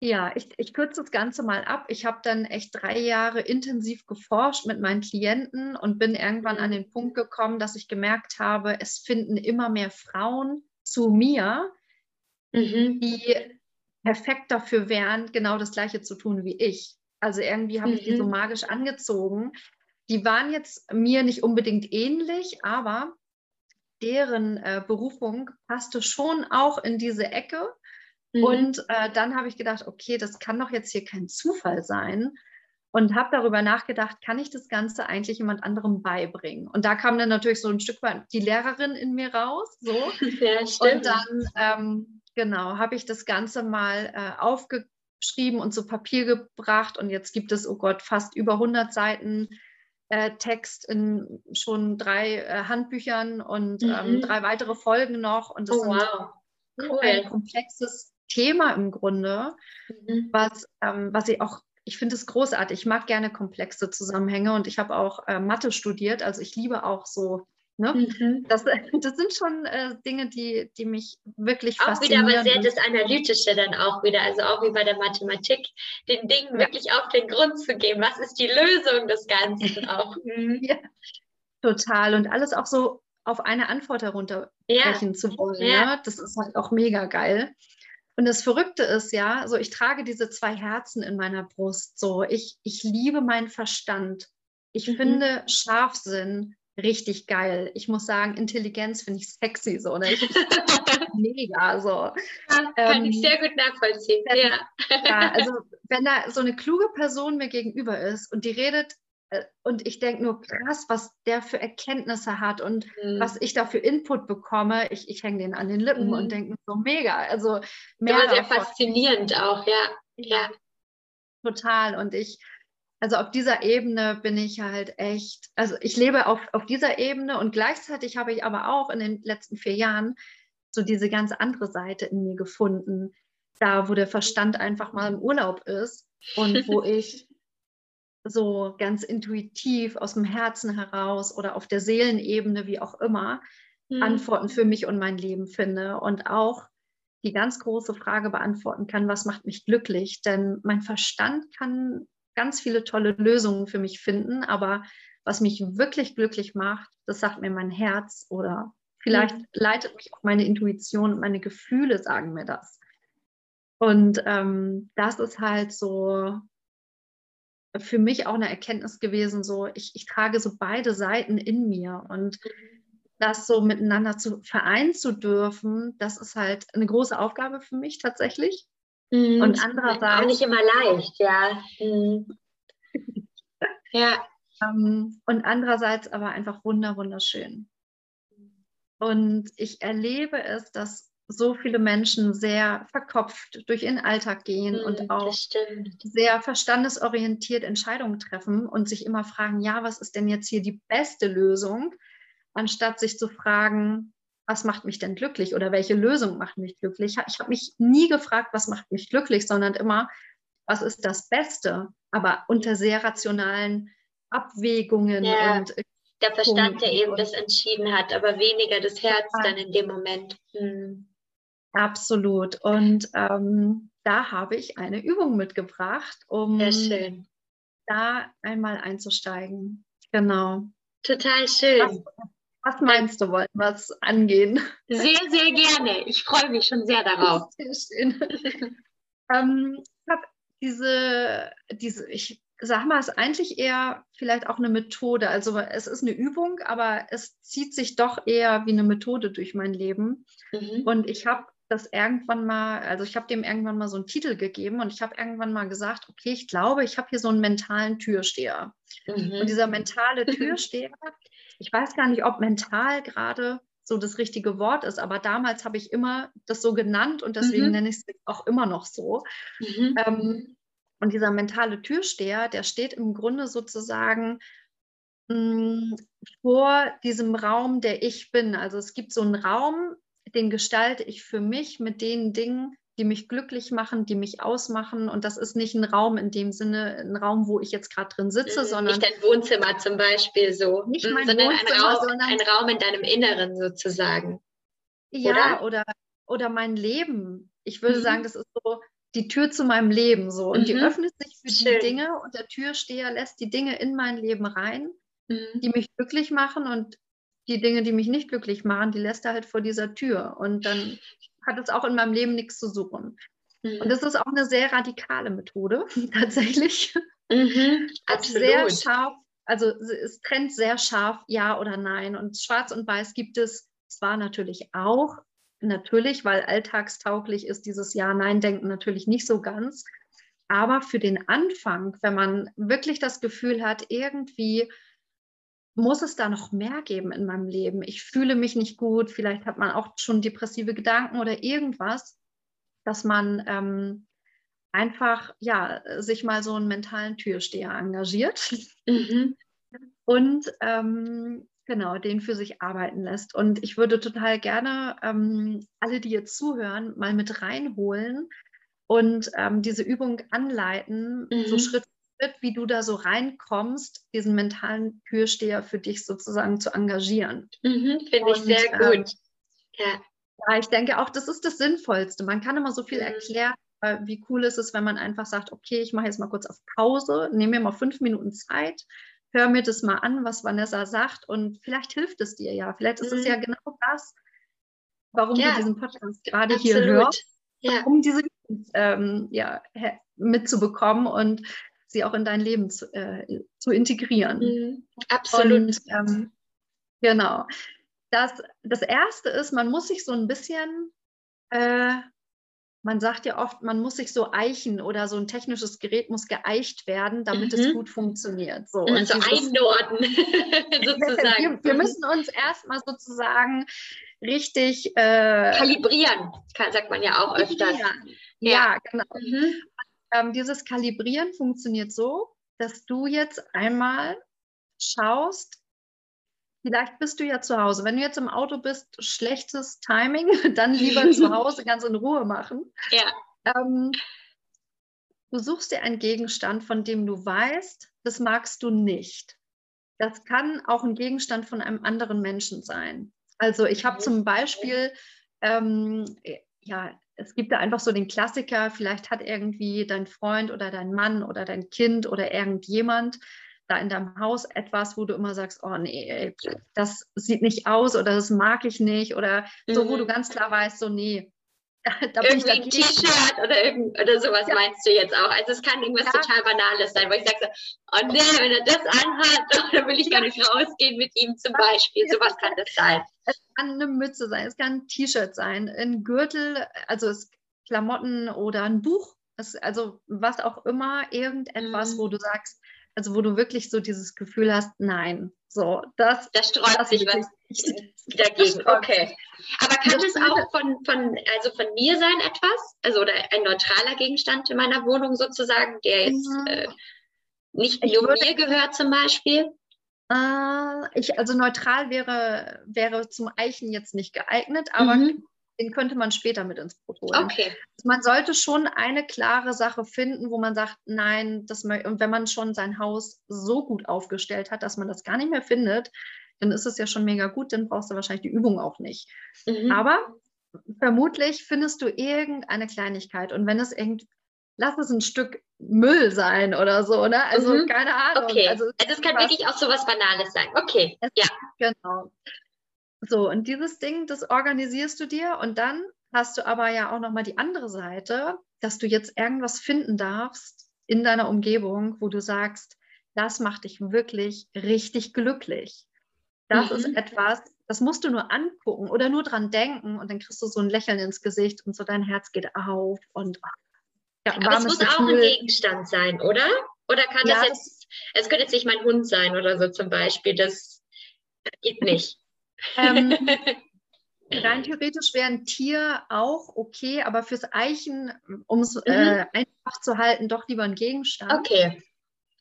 ja, ich, ich kürze das Ganze mal ab. Ich habe dann echt drei Jahre intensiv geforscht mit meinen Klienten und bin irgendwann an mhm. den Punkt gekommen, dass ich gemerkt habe, es finden immer mehr Frauen zu mir, mhm. die perfekt dafür wären, genau das Gleiche zu tun wie ich. Also irgendwie habe mhm. ich die so mhm. magisch angezogen. Die waren jetzt mir nicht unbedingt ähnlich, aber deren äh, Berufung passte schon auch in diese Ecke. Mhm. Und äh, dann habe ich gedacht, okay, das kann doch jetzt hier kein Zufall sein. Und habe darüber nachgedacht, kann ich das Ganze eigentlich jemand anderem beibringen? Und da kam dann natürlich so ein Stück weit die Lehrerin in mir raus. So. Ja. Und dann, ähm, genau, habe ich das Ganze mal äh, aufgeschrieben und zu Papier gebracht. Und jetzt gibt es, oh Gott, fast über 100 Seiten äh, Text in schon drei äh, Handbüchern und ähm, mhm. ähm, drei weitere Folgen noch. Und das oh, wow. cool. ein komplexes Thema im Grunde, mhm. was, ähm, was ich auch ich finde es großartig. Ich mag gerne komplexe Zusammenhänge und ich habe auch äh, Mathe studiert. Also ich liebe auch so. Ne? Mhm. Das, das, sind schon äh, Dinge, die, die mich wirklich auch faszinieren. Auch wieder aber sehr das Analytische dann auch wieder, also auch wie bei der Mathematik, den Dingen ja. wirklich auf den Grund zu geben. Was ist die Lösung des Ganzen auch? Mhm. Ja, total. Und alles auch so auf eine Antwort herunterbrechen ja. zu wollen. Ja. Ne? Das ist halt auch mega geil. Und das Verrückte ist ja, so ich trage diese zwei Herzen in meiner Brust. So, ich, ich liebe meinen Verstand. Ich mhm. finde Scharfsinn richtig geil. Ich muss sagen, Intelligenz finde ich sexy so. Ne? mega so. Ja, kann ähm, ich sehr gut nachvollziehen. Ja. ja, also wenn da so eine kluge Person mir gegenüber ist und die redet und ich denke nur, krass, was der für Erkenntnisse hat und mhm. was ich da für Input bekomme. Ich, ich hänge den an den Lippen mhm. und denke so mega. Also mehr Immer sehr faszinierend auch, ja. ja. Total. Und ich, also auf dieser Ebene bin ich halt echt, also ich lebe auf, auf dieser Ebene und gleichzeitig habe ich aber auch in den letzten vier Jahren so diese ganz andere Seite in mir gefunden. Da, wo der Verstand einfach mal im Urlaub ist und wo ich so ganz intuitiv aus dem Herzen heraus oder auf der Seelenebene, wie auch immer, mhm. Antworten für mich und mein Leben finde und auch die ganz große Frage beantworten kann, was macht mich glücklich? Denn mein Verstand kann ganz viele tolle Lösungen für mich finden, aber was mich wirklich glücklich macht, das sagt mir mein Herz oder vielleicht mhm. leitet mich auch meine Intuition und meine Gefühle sagen mir das. Und ähm, das ist halt so für mich auch eine Erkenntnis gewesen, so ich, ich trage so beide Seiten in mir und das so miteinander zu vereinen zu dürfen, das ist halt eine große Aufgabe für mich tatsächlich. Mhm. Und andererseits. Auch nicht immer leicht, ja. Mhm. ja. Ähm, und andererseits aber einfach wunder, wunderschön. Und ich erlebe es, dass so viele Menschen sehr verkopft durch ihren Alltag gehen mhm, und auch sehr verstandesorientiert Entscheidungen treffen und sich immer fragen, ja, was ist denn jetzt hier die beste Lösung, anstatt sich zu fragen, was macht mich denn glücklich oder welche Lösung macht mich glücklich. Ich habe mich nie gefragt, was macht mich glücklich, sondern immer, was ist das Beste, aber unter sehr rationalen Abwägungen ja. und der Verstand, der eben das entschieden hat, aber weniger das Herz dann in dem Moment. Hm. Absolut. Und ähm, da habe ich eine Übung mitgebracht, um da einmal einzusteigen. Genau. Total schön. Was, was meinst du, wollen wir es angehen? Sehr, sehr gerne. Ich freue mich schon sehr darauf. Sehr schön. ähm, ich habe diese, diese, ich sag mal, es ist eigentlich eher vielleicht auch eine Methode. Also es ist eine Übung, aber es zieht sich doch eher wie eine Methode durch mein Leben. Mhm. Und ich habe das irgendwann mal, also ich habe dem irgendwann mal so einen Titel gegeben und ich habe irgendwann mal gesagt, okay, ich glaube, ich habe hier so einen mentalen Türsteher. Mhm. Und dieser mentale Türsteher, ich weiß gar nicht, ob mental gerade so das richtige Wort ist, aber damals habe ich immer das so genannt und deswegen mhm. nenne ich es auch immer noch so. Mhm. Ähm, und dieser mentale Türsteher, der steht im Grunde sozusagen mh, mm, vor diesem Raum, der ich bin. Also es gibt so einen Raum, den gestalte ich für mich mit den Dingen, die mich glücklich machen, die mich ausmachen. Und das ist nicht ein Raum in dem Sinne, ein Raum, wo ich jetzt gerade drin sitze, mhm, sondern. Nicht dein Wohnzimmer zum Beispiel so. Nicht mhm, mein sondern Wohnzimmer, ein Raum, sondern ein Raum in deinem Inneren sozusagen. Ja, oder, oder, oder mein Leben. Ich würde mhm. sagen, das ist so die Tür zu meinem Leben so. Und mhm. die öffnet sich für Schön. die Dinge und der Türsteher lässt die Dinge in mein Leben rein, mhm. die mich glücklich machen und die Dinge, die mich nicht glücklich machen, die lässt er halt vor dieser Tür. Und dann hat es auch in meinem Leben nichts zu suchen. Mhm. Und das ist auch eine sehr radikale Methode, tatsächlich. Mhm, absolut. Sehr scharf, also es trennt sehr scharf Ja oder Nein. Und Schwarz und Weiß gibt es zwar natürlich auch, natürlich, weil alltagstauglich ist dieses Ja-Nein-Denken natürlich nicht so ganz. Aber für den Anfang, wenn man wirklich das Gefühl hat, irgendwie muss es da noch mehr geben in meinem Leben. Ich fühle mich nicht gut, vielleicht hat man auch schon depressive Gedanken oder irgendwas, dass man ähm, einfach ja sich mal so einen mentalen Türsteher engagiert mhm. und ähm, genau den für sich arbeiten lässt. Und ich würde total gerne ähm, alle, die jetzt zuhören, mal mit reinholen und ähm, diese Übung anleiten, mhm. so Schritt Schritt, wie du da so reinkommst, diesen mentalen Türsteher für dich sozusagen zu engagieren. Mhm, Finde ich sehr gut. Ähm, ja. ja, ich denke auch, das ist das Sinnvollste. Man kann immer so viel mhm. erklären. Wie cool ist es, wenn man einfach sagt, okay, ich mache jetzt mal kurz auf Pause, nehme mir mal fünf Minuten Zeit, hör mir das mal an, was Vanessa sagt und vielleicht hilft es dir ja. Vielleicht ist mhm. es ja genau das, warum ja. du diesen Podcast gerade hier hörst, ja. um diese ähm, ja, mitzubekommen und sie auch in dein Leben zu, äh, zu integrieren. Mhm, absolut. Und, ähm, genau. Das, das Erste ist, man muss sich so ein bisschen, äh, man sagt ja oft, man muss sich so eichen oder so ein technisches Gerät muss geeicht werden, damit mhm. es gut funktioniert. So, und so einnorden, sozusagen. Wir, wir, müssen uns erstmal sozusagen richtig äh, kalibrieren, kann, sagt man ja auch öfters. Ja, ja genau. Mhm ähm, dieses Kalibrieren funktioniert so, dass du jetzt einmal schaust, vielleicht bist du ja zu Hause. Wenn du jetzt im Auto bist, schlechtes Timing, dann lieber zu Hause ganz in Ruhe machen. Ja. Ähm, du suchst dir einen Gegenstand, von dem du weißt, das magst du nicht. Das kann auch ein Gegenstand von einem anderen Menschen sein. Also ich habe zum Beispiel, ähm, ja, es gibt da einfach so den Klassiker, vielleicht hat irgendwie dein Freund oder dein Mann oder dein Kind oder irgendjemand da in deinem Haus etwas, wo du immer sagst, oh nee, das sieht nicht aus oder das mag ich nicht oder so, wo du mhm. ganz klar weißt, so nee, da Irgendwie ein T-Shirt oder, irgend, oder sowas ja. meinst du jetzt auch. Also es kann irgendwas ja. total Banales sein, wo ich sage oh nee, wenn er das anhat, dann will ich gar nicht rausgehen mit ihm zum Beispiel. Sowas kann das sein. Es kann eine Mütze sein, es kann ein T-Shirt sein, ein Gürtel, also Klamotten oder ein Buch. Es, also was auch immer, irgendetwas, mhm. wo du sagst, also wo du wirklich so dieses Gefühl hast, nein, so, das. Da sträubt sich was dagegen. Okay. Aber kann das auch von, von, also von mir sein etwas? Also oder ein neutraler Gegenstand in meiner Wohnung sozusagen, der jetzt mhm. äh, nicht nur würde, mir gehört zum Beispiel? Äh, ich, also neutral wäre, wäre zum Eichen jetzt nicht geeignet, aber mhm den könnte man später mit ins Boot holen. Okay. Also man sollte schon eine klare Sache finden, wo man sagt, nein, das und wenn man schon sein Haus so gut aufgestellt hat, dass man das gar nicht mehr findet, dann ist es ja schon mega gut, dann brauchst du wahrscheinlich die Übung auch nicht. Mhm. Aber vermutlich findest du irgendeine Kleinigkeit und wenn es irgend lass es ein Stück Müll sein oder so, ne? Also mhm. keine Ahnung. Okay. Also, also es kann was, wirklich auch so was Banales sein. Okay. Es, ja. Genau. So, und dieses Ding, das organisierst du dir und dann hast du aber ja auch nochmal die andere Seite, dass du jetzt irgendwas finden darfst in deiner Umgebung, wo du sagst, das macht dich wirklich richtig glücklich. Das mhm. ist etwas, das musst du nur angucken oder nur dran denken und dann kriegst du so ein Lächeln ins Gesicht und so dein Herz geht auf und ja, Aber es muss Gefühl. auch ein Gegenstand sein, oder? Oder kann ja, das jetzt, es könnte jetzt nicht mein Hund sein oder so zum Beispiel, das geht nicht. Ähm, rein theoretisch wäre ein Tier auch okay, aber fürs Eichen, um es mhm. äh, einfach zu halten, doch lieber ein Gegenstand. Okay.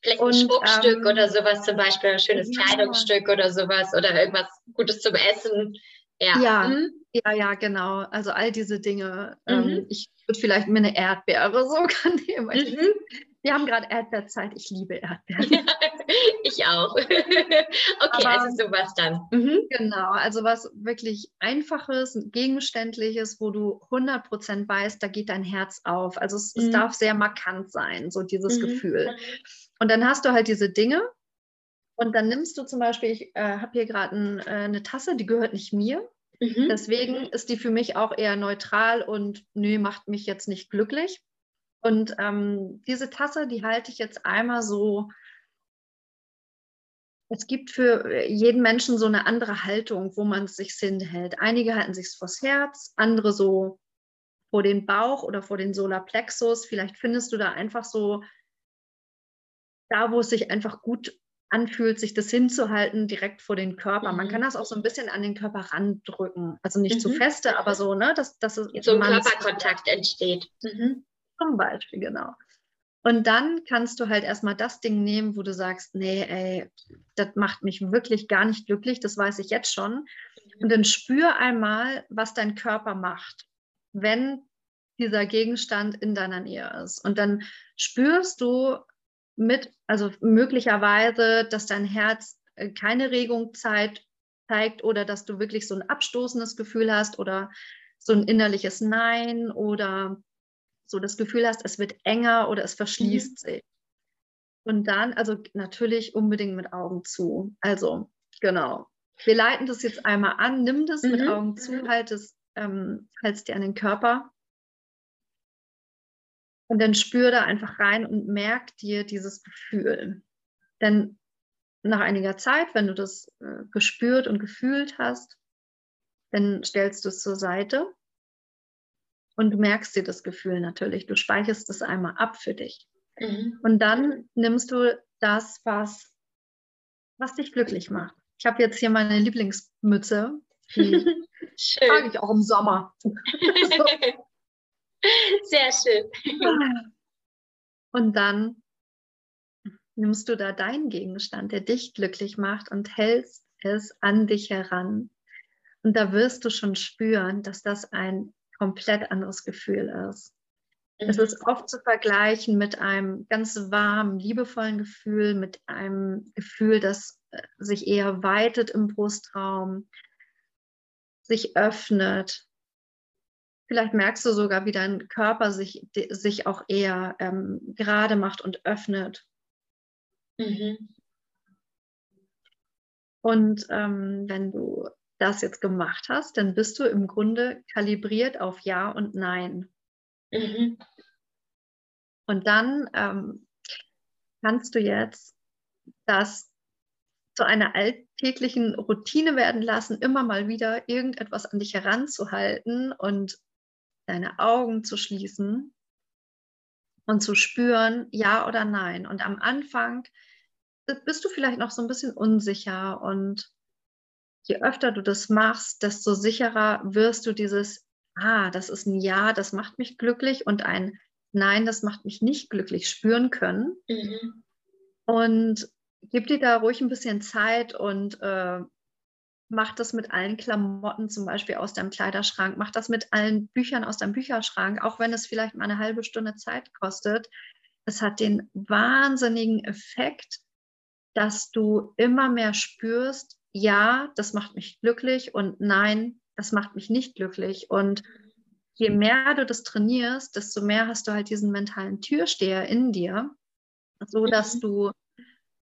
Vielleicht ein Schmuckstück ähm, oder sowas zum Beispiel, ein schönes ja. Kleidungsstück oder sowas oder irgendwas Gutes zum Essen. Ja, ja, mhm. ja, ja, genau. Also all diese Dinge. Ähm, mhm. Ähm, ich würde vielleicht mir eine Erdbeere sogar nehmen. Mhm. Wir haben gerade Erdbeerzeit. Ich liebe Erdbeeren. Ich auch. okay, Aber, also sowas dann. Mhm. Genau, also was wirklich einfaches, gegenständliches, wo du 100% weißt, da geht dein Herz auf. Also es, mhm. es darf sehr markant sein, so dieses mhm. Gefühl. Und dann hast du halt diese Dinge. Und dann nimmst du zum Beispiel, ich äh, habe hier gerade ein, äh, eine Tasse, die gehört nicht mir. Mhm. Deswegen ist die für mich auch eher neutral und nö, macht mich jetzt nicht glücklich. Und ähm, diese Tasse, die halte ich jetzt einmal so. Es gibt für jeden Menschen so eine andere Haltung, wo man es sich hinhält. Einige halten sich vors Herz, andere so vor den Bauch oder vor den Solarplexus. Vielleicht findest du da einfach so, da wo es sich einfach gut anfühlt, sich das hinzuhalten, direkt vor den Körper. Mhm. Man kann das auch so ein bisschen an den Körper randrücken. Also nicht mhm. zu feste, aber so, ne, dass, dass es so ein Körperkontakt entsteht. Mhm. Zum Beispiel, genau. Und dann kannst du halt erstmal das Ding nehmen, wo du sagst, nee, ey, das macht mich wirklich gar nicht glücklich, das weiß ich jetzt schon. Mhm. Und dann spür einmal, was dein Körper macht, wenn dieser Gegenstand in deiner Nähe ist. Und dann spürst du, mit, also möglicherweise, dass dein Herz äh, keine Regung zeigt, zeigt oder dass du wirklich so ein abstoßendes Gefühl hast oder so ein innerliches Nein oder so das Gefühl hast, es wird enger oder es verschließt mhm. sich. Und dann, also natürlich unbedingt mit Augen zu. Also, genau. Wir leiten das jetzt einmal an, nimm das mhm. mit Augen zu, halt es, ähm, halt es dir an den Körper und dann spür da einfach rein und merk dir dieses Gefühl. Denn nach einiger Zeit, wenn du das äh, gespürt und gefühlt hast, dann stellst du es zur Seite und du merkst dir das Gefühl natürlich. Du speicherst es einmal ab für dich. Mhm. Und dann nimmst du das, was, was dich glücklich macht. Ich habe jetzt hier meine Lieblingsmütze. Die trage ich auch im Sommer. so. Sehr schön. Und dann nimmst du da deinen Gegenstand, der dich glücklich macht und hältst es an dich heran. Und da wirst du schon spüren, dass das ein komplett anderes Gefühl ist. Mhm. Es ist oft zu vergleichen mit einem ganz warmen, liebevollen Gefühl, mit einem Gefühl, das äh, sich eher weitet im Brustraum, sich öffnet, Vielleicht merkst du sogar, wie dein Körper sich, sich auch eher ähm, gerade macht und öffnet. Mhm. Und ähm, wenn du das jetzt gemacht hast, dann bist du im Grunde kalibriert auf Ja und Nein. Mhm. Und dann ähm, kannst du jetzt das zu einer alltäglichen Routine werden lassen, immer mal wieder irgendetwas an dich heranzuhalten und deine Augen zu schließen und zu spüren, ja oder nein. Und am Anfang bist du vielleicht noch so ein bisschen unsicher und je öfter du das machst, desto sicherer wirst du dieses, ah, das ist ein Ja, das macht mich glücklich und ein Nein, das macht mich nicht glücklich spüren können. Mhm. Und gib dir da ruhig ein bisschen Zeit und äh, mach das mit allen Klamotten zum Beispiel aus deinem Kleiderschrank, mach das mit allen Büchern aus deinem Bücherschrank, auch wenn es vielleicht mal eine halbe Stunde Zeit kostet. Es hat den wahnsinnigen Effekt, dass du immer mehr spürst, ja, das macht mich glücklich und nein, das macht mich nicht glücklich. Und je mehr du das trainierst, desto mehr hast du halt diesen mentalen Türsteher in dir, so dass mhm. du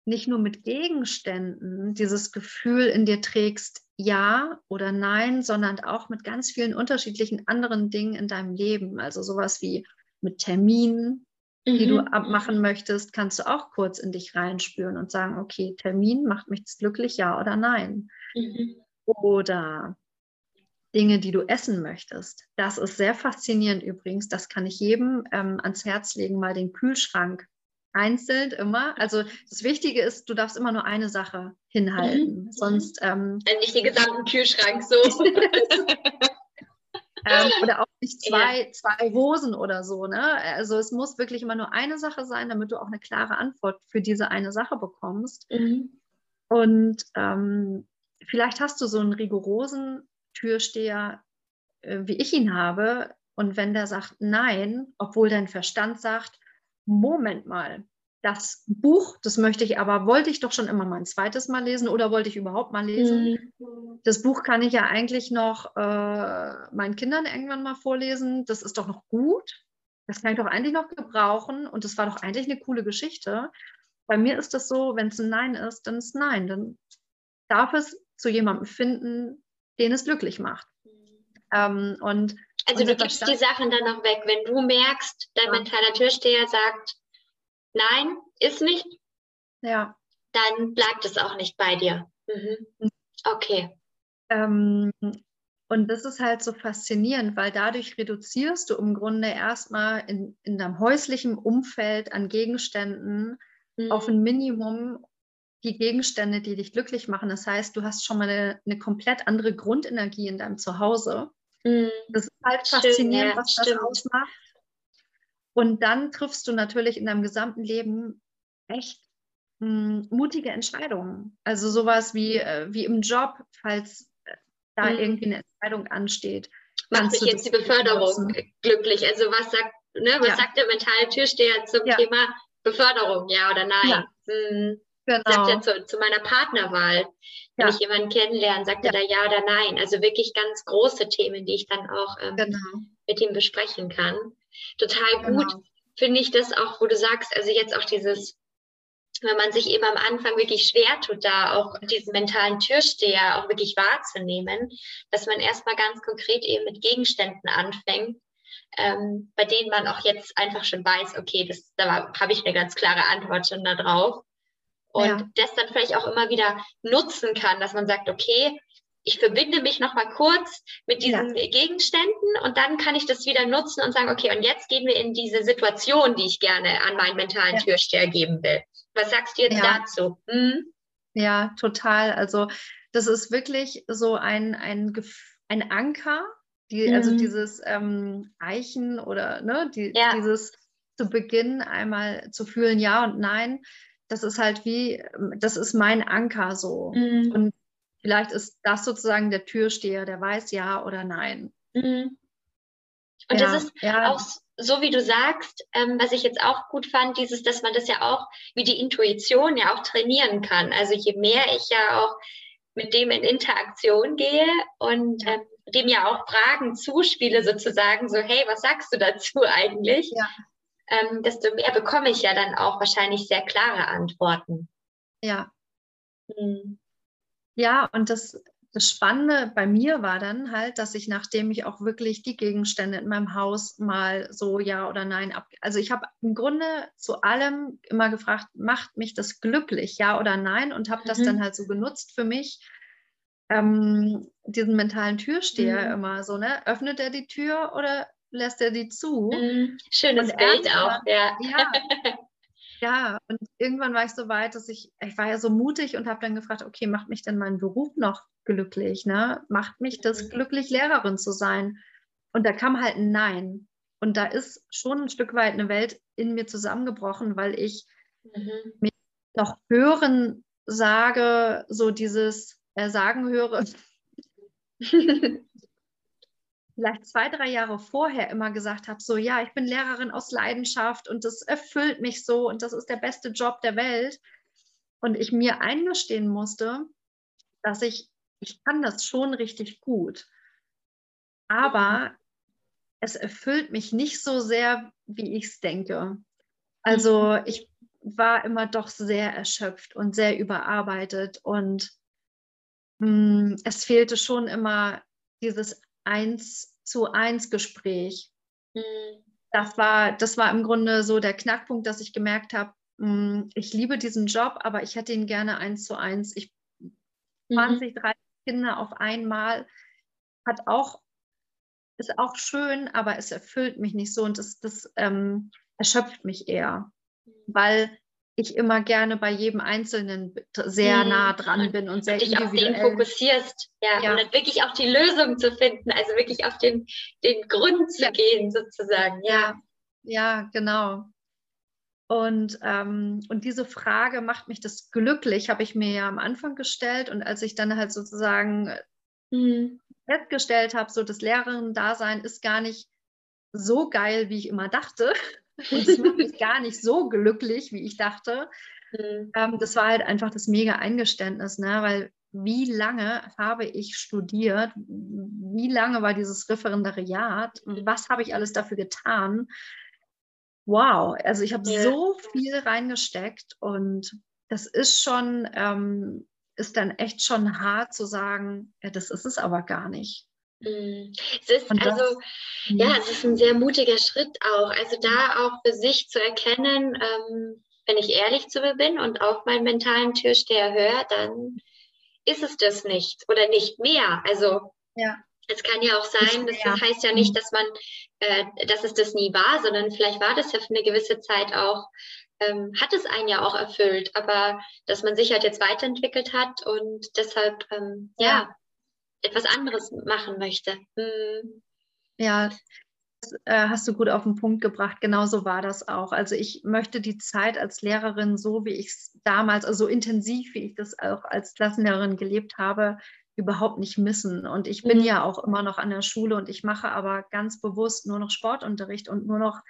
nicht nur mit Gegenständen dieses Gefühl in dir trägst, ja oder nein, sondern auch mit ganz vielen unterschiedlichen anderen Dingen in deinem Leben. Also sowas wie mit Terminen, mhm. die du mhm. abmachen möchtest, kannst du auch kurz in dich reinspüren und sagen, okay, Termin macht mich glücklich, ja oder nein. Mhm. Oder Dinge, die du essen möchtest. Das ist sehr faszinierend übrigens. Das kann ich jedem ähm, ans Herz legen, mal den Kühlschrank einzeln immer. Also das Wichtige ist, du darfst immer nur eine Sache hinhalten. Mhm. Sonst. Ähm, also nicht den gesamten Kühlschrank so. ähm, oder auch nicht zwei, ja. zwei Hosen oder so. Ne? Also es muss wirklich immer nur eine Sache sein, damit du auch eine klare Antwort für diese eine Sache bekommst. Mhm. Und ähm, vielleicht hast du so einen rigorosen Türsteher, äh, wie ich ihn habe. Und wenn der sagt Nein, obwohl dein Verstand sagt, Moment mal, das Buch, das möchte ich aber, wollte ich doch schon immer mal ein zweites Mal lesen oder wollte ich überhaupt mal lesen? Mhm. Das Buch kann ich ja eigentlich noch äh, meinen Kindern irgendwann mal vorlesen. Das ist doch noch gut. Das kann ich doch eigentlich noch gebrauchen und das war doch eigentlich eine coole Geschichte. Bei mir ist das so, wenn es ein Nein ist, dann ist Nein. Dann darf es zu jemandem finden, den es glücklich macht. Mhm. Ähm, und also du gibst die Sachen dann noch weg. Wenn du merkst, dein ja. mentaler Türsteher sagt, nein, ist nicht, ja. dann bleibt es auch nicht bei dir. Mhm. Okay. Ähm, Und das ist halt so faszinierend, weil dadurch reduzierst du im Grunde erstmal in, in deinem häuslichen Umfeld an Gegenständen mhm. auf ein Minimum die Gegenstände, die dich glücklich machen. Das heißt, du hast schon mal eine, eine komplett andere Grundenergie in deinem Zuhause. Mhm. Das ist halt faszinierend, ja, was stimmt. das ausmacht. Und dann triffst du natürlich in deinem gesamten Leben echt mh, hm, mutige Entscheidungen. Also sowas wie, äh, wie im Job, falls da mhm. irgendwie eine Entscheidung ansteht. Macht sich jetzt die Beförderung nutzen? glücklich? Also was sagt, ne, was ja. sagt der mentale Türsteher zum ja. Thema Beförderung, ja oder nein? Ja. Hm. Genau. Sagt er zu, zu meiner Partnerwahl, wenn ich jemanden kennenlerne, sagt er da ja oder nein? Also wirklich ganz große Themen, die ich dann auch ähm, genau. mit ihm besprechen kann. Total gut genau. finde ich das auch, wo du sagst, also jetzt auch dieses wenn man sich eben am Anfang wirklich schwer tut, da auch diesen mentalen Türsteher auch wirklich wahrzunehmen, dass man erstmal ganz konkret eben mit Gegenständen anfängt, ähm, bei denen man auch jetzt einfach schon weiß, okay, das, da habe ich eine ganz klare Antwort schon darauf. Und ja. das dann vielleicht auch immer wieder nutzen kann, dass man sagt, okay, ich verbinde mich nochmal kurz mit diesen ja. Gegenständen und dann kann ich das wieder nutzen und sagen, okay, und jetzt gehen wir in diese Situation, die ich gerne an meinen mentalen ja. Türsteher geben will. Was sagst du jetzt ja. dazu? Hm? Ja, total. Also das ist wirklich so ein, ein, ein Anker, die, also mhm. also dieses ähm, Eichen oder ne, die, dieses zu Beginn einmal zu fühlen, ja und nein. Das ist halt wie, das ist mein Anker so. Mhm. Und Vielleicht ist das sozusagen der Türsteher, der weiß ja oder nein. Mhm. Und ja, das ist ja. auch so, wie du sagst, ähm, was ich jetzt auch gut fand, dieses, dass man das ja auch wie die Intuition ja auch trainieren kann. Also je mehr ich ja auch mit dem in Interaktion gehe und ähm, dem ja auch Fragen zuspiele, sozusagen, so, hey, was sagst du dazu eigentlich? Ja. Ähm, desto mehr bekomme ich ja dann auch wahrscheinlich sehr klare Antworten. Ja. Mhm. Ja, und das, das Spannende bei mir war dann halt, dass ich, nachdem ich auch wirklich die Gegenstände in meinem Haus mal so ja oder nein ab. Also ich habe im Grunde zu allem immer gefragt, macht mich das glücklich, ja oder nein? Und habe mhm. das dann halt so genutzt für mich. Ähm, diesen mentalen Türsteher mhm. immer so, ne? Öffnet er die Tür oder lässt er die zu? Mhm. Schönes Bild auch, ja. ja. Ja, und irgendwann war ich so weit, dass ich, ich war ja so mutig und habe dann gefragt, okay, macht mich denn mein Beruf noch glücklich? Ne? Macht mich das mhm. glücklich, Lehrerin zu sein? Und da kam halt ein Nein. Und da ist schon ein Stück weit eine Welt in mir zusammengebrochen, weil ich mhm. mich noch hören sage, so dieses äh, Sagen höre, vielleicht zwei, drei Jahre vorher immer gesagt habe, so ja, ich bin Lehrerin aus Leidenschaft und das erfüllt mich so und das ist der beste Job der Welt. Und ich mir eingestehen musste, dass ich, ich kann das schon richtig gut. Aber es erfüllt mich nicht so sehr, wie ich es denke. Also mhm. ich war immer doch sehr erschöpft und sehr überarbeitet und mh, hm, es fehlte schon immer dieses eins zu eins Gespräch. Mhm. Das war, das war im Grunde so der Knackpunkt, dass ich gemerkt habe, hm, ich liebe diesen Job, aber ich hätte ihn gerne eins zu eins. Ich 20, mhm. 30 Kinder auf einmal hat auch, ist auch schön, aber es erfüllt mich nicht so und das, das ähm, erschöpft mich eher. Mhm. Weil ich immer gerne bei jedem Einzelnen sehr mhm. nah dran bin und sehr und dich auf den fokussierst, ja, ja, und dann wirklich auch die Lösung zu finden, also wirklich auf den, den Grund zu ja. gehen sozusagen, ja. Ja, genau. Und, ähm, und diese Frage, macht mich das glücklich, habe ich mir ja am Anfang gestellt und als ich dann halt sozusagen mhm. festgestellt habe, so das Lehrerin-Dasein ist gar nicht so geil, wie ich immer dachte, und es macht mich gar nicht so glücklich, wie ich dachte. Mhm. Ähm, das war halt einfach das mega Eingeständnis, ne? weil wie lange habe ich studiert? Wie lange war dieses Referendariat? Was habe ich alles dafür getan? Wow, also ich habe ja. so viel reingesteckt und das ist schon, ähm, ist dann echt schon hart zu sagen, ja, das ist es aber gar nicht. Mm. Es ist also, ja, es ist ein sehr mutiger Schritt auch. Also da auch für sich zu erkennen, ähm, wenn ich ehrlich zu mir bin und auf meinen mentalen Türsteher höre, dann ist es das nicht oder nicht mehr. Also ja. Es kann ja auch sein, das, das heißt ja nicht, mhm. dass man, äh, dass es das nie war, sondern vielleicht war das ja für eine gewisse Zeit auch, ähm, hat es einen ja auch erfüllt, aber dass man sich halt jetzt weiterentwickelt hat und deshalb ähm, ja. ja. Etwas anderes machen möchte. Hm. Ja, das äh, hast du gut auf den Punkt gebracht. Genauso war das auch. Also ich möchte die Zeit als Lehrerin so, wie ich es damals, also so intensiv, wie ich das auch als Klassenlehrerin gelebt habe, überhaupt nicht missen. Und ich bin mhm. ja auch immer noch an der Schule und ich mache aber ganz bewusst nur noch Sportunterricht und nur noch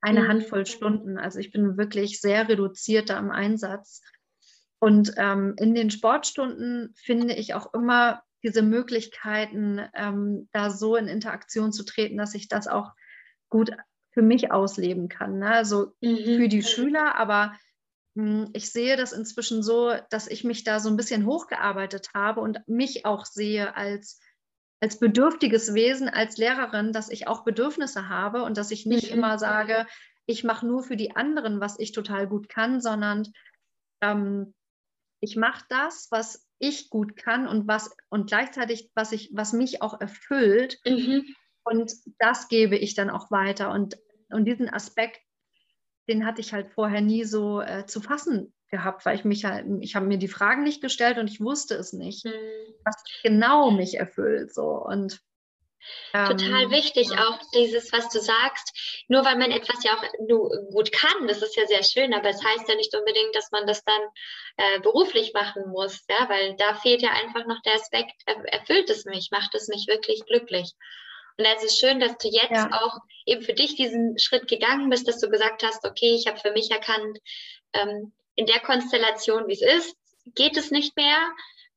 eine mhm. Handvoll Stunden. Also ich bin wirklich sehr reduziert da im Einsatz. Und ähm, in den Sportstunden finde ich auch immer diese Möglichkeiten, ähm, da so in Interaktion zu treten, dass ich das auch gut für mich ausleben kann. Ne? Also mhm. für die Schüler, aber hm, ich sehe das inzwischen so, dass ich mich da so ein bisschen hochgearbeitet habe und mich auch sehe als, als bedürftiges Wesen, als Lehrerin, dass ich auch Bedürfnisse habe und dass ich nicht mhm. immer sage, ich mache nur für die anderen, was ich total gut kann, sondern ähm, ich mache das, was ich gut kann und was und gleichzeitig, was ich, was mich auch erfüllt. Mhm. Und das gebe ich dann auch weiter. Und, und diesen Aspekt den hatte ich halt vorher nie so äh, zu fassen gehabt, weil ich mich halt, ich habe mir die Fragen nicht gestellt und ich wusste es nicht, mhm. was genau mich erfüllt. So und ähm, Total wichtig ja. auch dieses, was du sagst. Nur weil man etwas ja auch nur gut kann, das ist ja sehr schön, aber es heißt ja nicht unbedingt, dass man das dann äh, beruflich machen muss, ja, weil da fehlt ja einfach noch der Aspekt, erfüllt es mich, macht es mich wirklich glücklich. Und es ist schön, dass du jetzt ja. auch eben für dich diesen Schritt gegangen bist, dass du gesagt hast, okay, ich habe für mich erkannt, ähm, in der Konstellation, wie es ist, geht es nicht mehr.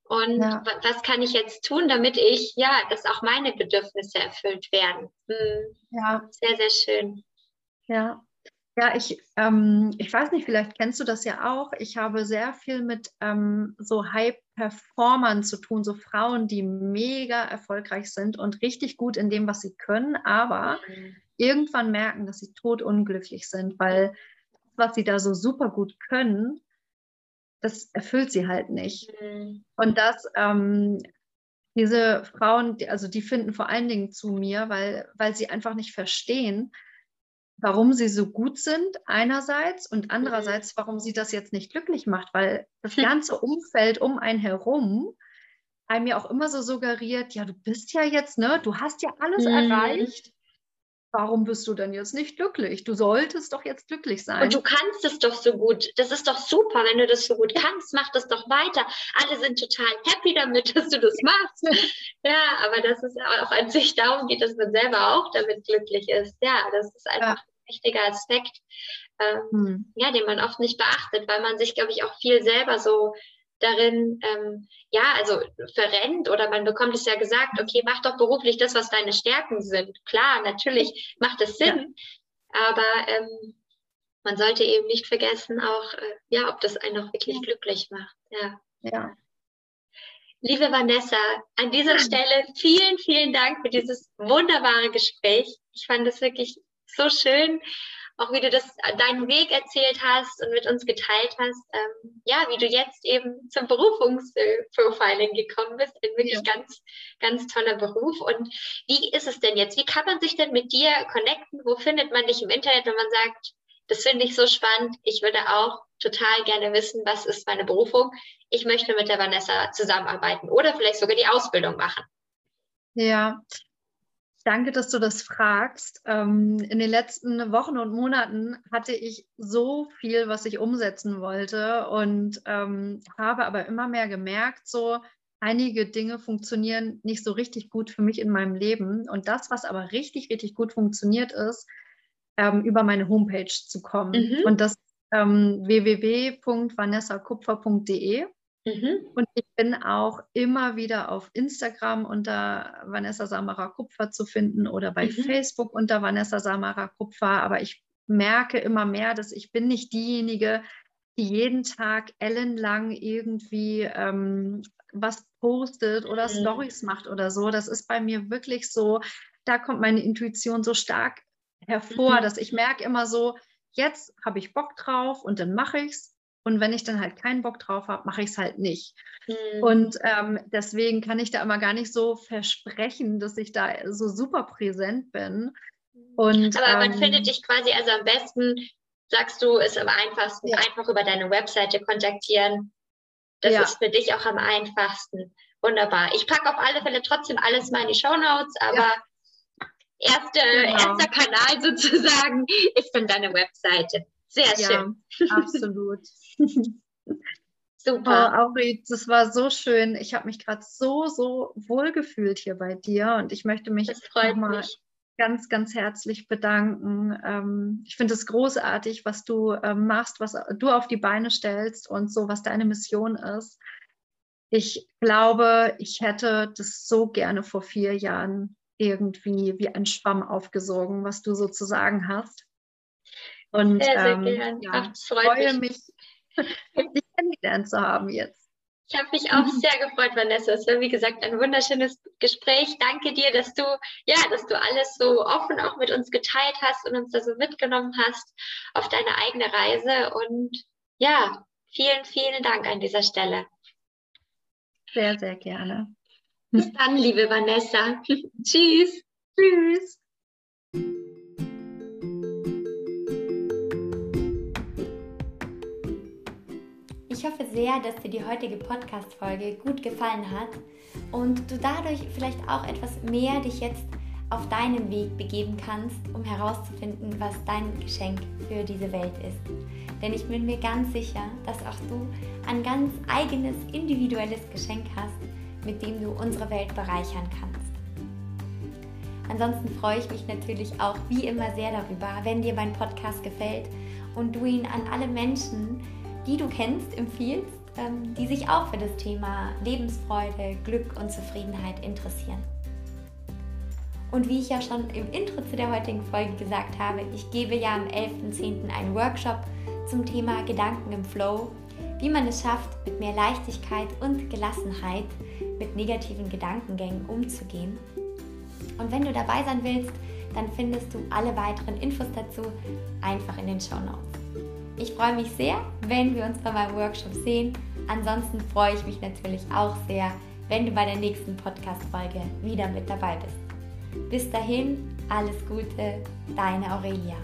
Und ja. was kann ich jetzt tun, damit ich, ja, dass auch meine Bedürfnisse erfüllt werden? Hm. Ja. Sehr, sehr schön. Ja. Ja, ich, ähm, ich weiß nicht, vielleicht kennst du das ja auch. Ich habe sehr viel mit ähm, so High-Performern zu tun, so Frauen, die mega erfolgreich sind und richtig gut in dem, was sie können, aber mhm. irgendwann merken, dass sie totunglücklich sind, weil was sie da so super gut können, das erfüllt sie halt nicht. Mhm. Und das, ähm, diese Frauen, die, also die finden vor allen Dingen zu mir, weil, weil sie einfach nicht verstehen, warum sie so gut sind einerseits und andererseits, mhm. warum sie das jetzt nicht glücklich macht, weil das ganze Umfeld um einen herum einem ja auch immer so suggeriert, ja, du bist ja jetzt, ne, du hast ja alles mhm. erreicht. Warum bist du denn jetzt nicht glücklich? Du solltest doch jetzt glücklich sein. Und du kannst es doch so gut. Das ist doch super, wenn du das so gut kannst. Mach das doch weiter. Alle sind total happy damit, dass du das machst. ja, aber dass es auch an sich darum geht, dass man selber auch damit glücklich ist. Ja, das ist einfach ja wichtiger Aspekt, ähm, hm. ja, den man oft nicht beachtet, weil man sich, glaube ich, auch viel selber so darin, ähm, ja, also verrennt oder man bekommt es ja gesagt, okay, mach doch beruflich das, was deine Stärken sind. Klar, natürlich macht es Sinn, ja. aber ähm, man sollte eben nicht vergessen, auch, äh, ja, ob das einen auch wirklich ja. glücklich macht. Ja. ja. Liebe Vanessa, an dieser Stelle vielen, vielen Dank für dieses wunderbare Gespräch. Ich fand es wirklich so schön, auch wie du das deinen Weg erzählt hast und mit uns geteilt hast. Ähm, ja, wie du jetzt eben zum Berufungsprofiling gekommen bist. Ein wirklich ja. ganz, ganz toller Beruf. Und wie ist es denn jetzt? Wie kann man sich denn mit dir connecten? Wo findet man dich im Internet, wenn man sagt, das finde ich so spannend. Ich würde auch total gerne wissen, was ist meine Berufung. Ich möchte mit der Vanessa zusammenarbeiten oder vielleicht sogar die Ausbildung machen. Ja, Danke, dass du das fragst. Ähm, in den letzten Wochen und Monaten hatte ich so viel, was ich umsetzen wollte und ähm, habe aber immer mehr gemerkt, so einige Dinge funktionieren nicht so richtig gut für mich in meinem Leben. Und das, was aber richtig, richtig gut funktioniert, ist, ähm, über meine Homepage zu kommen. Mhm. Und das ähm, www.vanessakupfer.de. Mhm. Und ich bin auch immer wieder auf Instagram unter Vanessa Samara Kupfer zu finden oder bei mhm. Facebook unter Vanessa Samara Kupfer. Aber ich merke immer mehr, dass ich bin nicht diejenige, die jeden Tag ellenlang irgendwie ähm, was postet oder mhm. Stories macht oder so. Das ist bei mir wirklich so, da kommt meine Intuition so stark hervor, mhm. dass ich merke immer so, jetzt habe ich Bock drauf und dann mache ich es Und wenn ich dann halt keinen Bock drauf habe, mache ich es halt nicht. Mhm. Und ähm, deswegen kann ich da immer gar nicht so versprechen, dass ich da so super präsent bin. Und, Aber man ähm, findet dich quasi, also am besten sagst du, ist am einfachsten, ja. einfach über deine Webseite kontaktieren. Das ja. ist für dich auch am einfachsten. Wunderbar. Ich packe auf alle Fälle trotzdem alles mal in die Show Notes, aber ja. erste, genau. erster Kanal sozusagen ist dann deine Webseite. Sehr schön. absolut. Super. Oh, Auri, das war so schön. Ich habe mich gerade so, so wohl gefühlt hier bei dir und ich möchte mich nochmal ganz, ganz herzlich bedanken. Ähm, ich finde es großartig, was du ähm, machst, was du auf die Beine stellst und so, was deine Mission ist. Ich glaube, ich hätte das so gerne vor vier Jahren irgendwie wie ein Schwamm aufgesogen, was du sozusagen hast. Und sehr, sehr ähm, ja, Ach, freue mich, dich kennengelernt zu haben jetzt. Ich habe mich auch sehr gefreut, Vanessa. Es war wie gesagt ein wunderschönes Gespräch. Danke dir, dass du ja, dass du alles so offen auch mit uns geteilt hast und uns da so mitgenommen hast auf deine eigene Reise. Und ja, vielen, vielen Dank an dieser Stelle. Sehr, sehr gerne. Bis dann, liebe Vanessa. Tschüss. Tschüss. Ich hoffe sehr, dass dir die heutige Podcast-Folge gut gefallen hat und du dadurch vielleicht auch etwas mehr dich jetzt auf deinen Weg begeben kannst, um herauszufinden, was dein Geschenk für diese Welt ist. Denn ich bin mir ganz sicher, dass auch du ein ganz eigenes, individuelles Geschenk hast, mit dem du unsere Welt bereichern kannst. Ansonsten freue ich mich natürlich auch wie immer sehr darüber, wenn dir mein Podcast gefällt und du ihn an alle Menschen, die du kennst, empfiehlst, ähm, die sich auch für das Thema Lebensfreude, Glück und Zufriedenheit interessieren. Und wie ich ja schon im Intro zu der heutigen Folge gesagt habe, ich gebe ja am 11.10. einen Workshop zum Thema Gedanken im Flow, wie man es schafft, mit mehr Leichtigkeit und Gelassenheit mit negativen Gedankengängen umzugehen. Und wenn du dabei sein willst, dann findest du alle weiteren Infos dazu einfach in den Show Notes. Ich freue mich sehr, wenn wir uns bei meinem Workshop sehen. Ansonsten freue ich mich natürlich auch sehr, wenn du bei der nächsten Podcast-Folge wieder mit dabei bist. Bis dahin, alles Gute, deine Aurelia.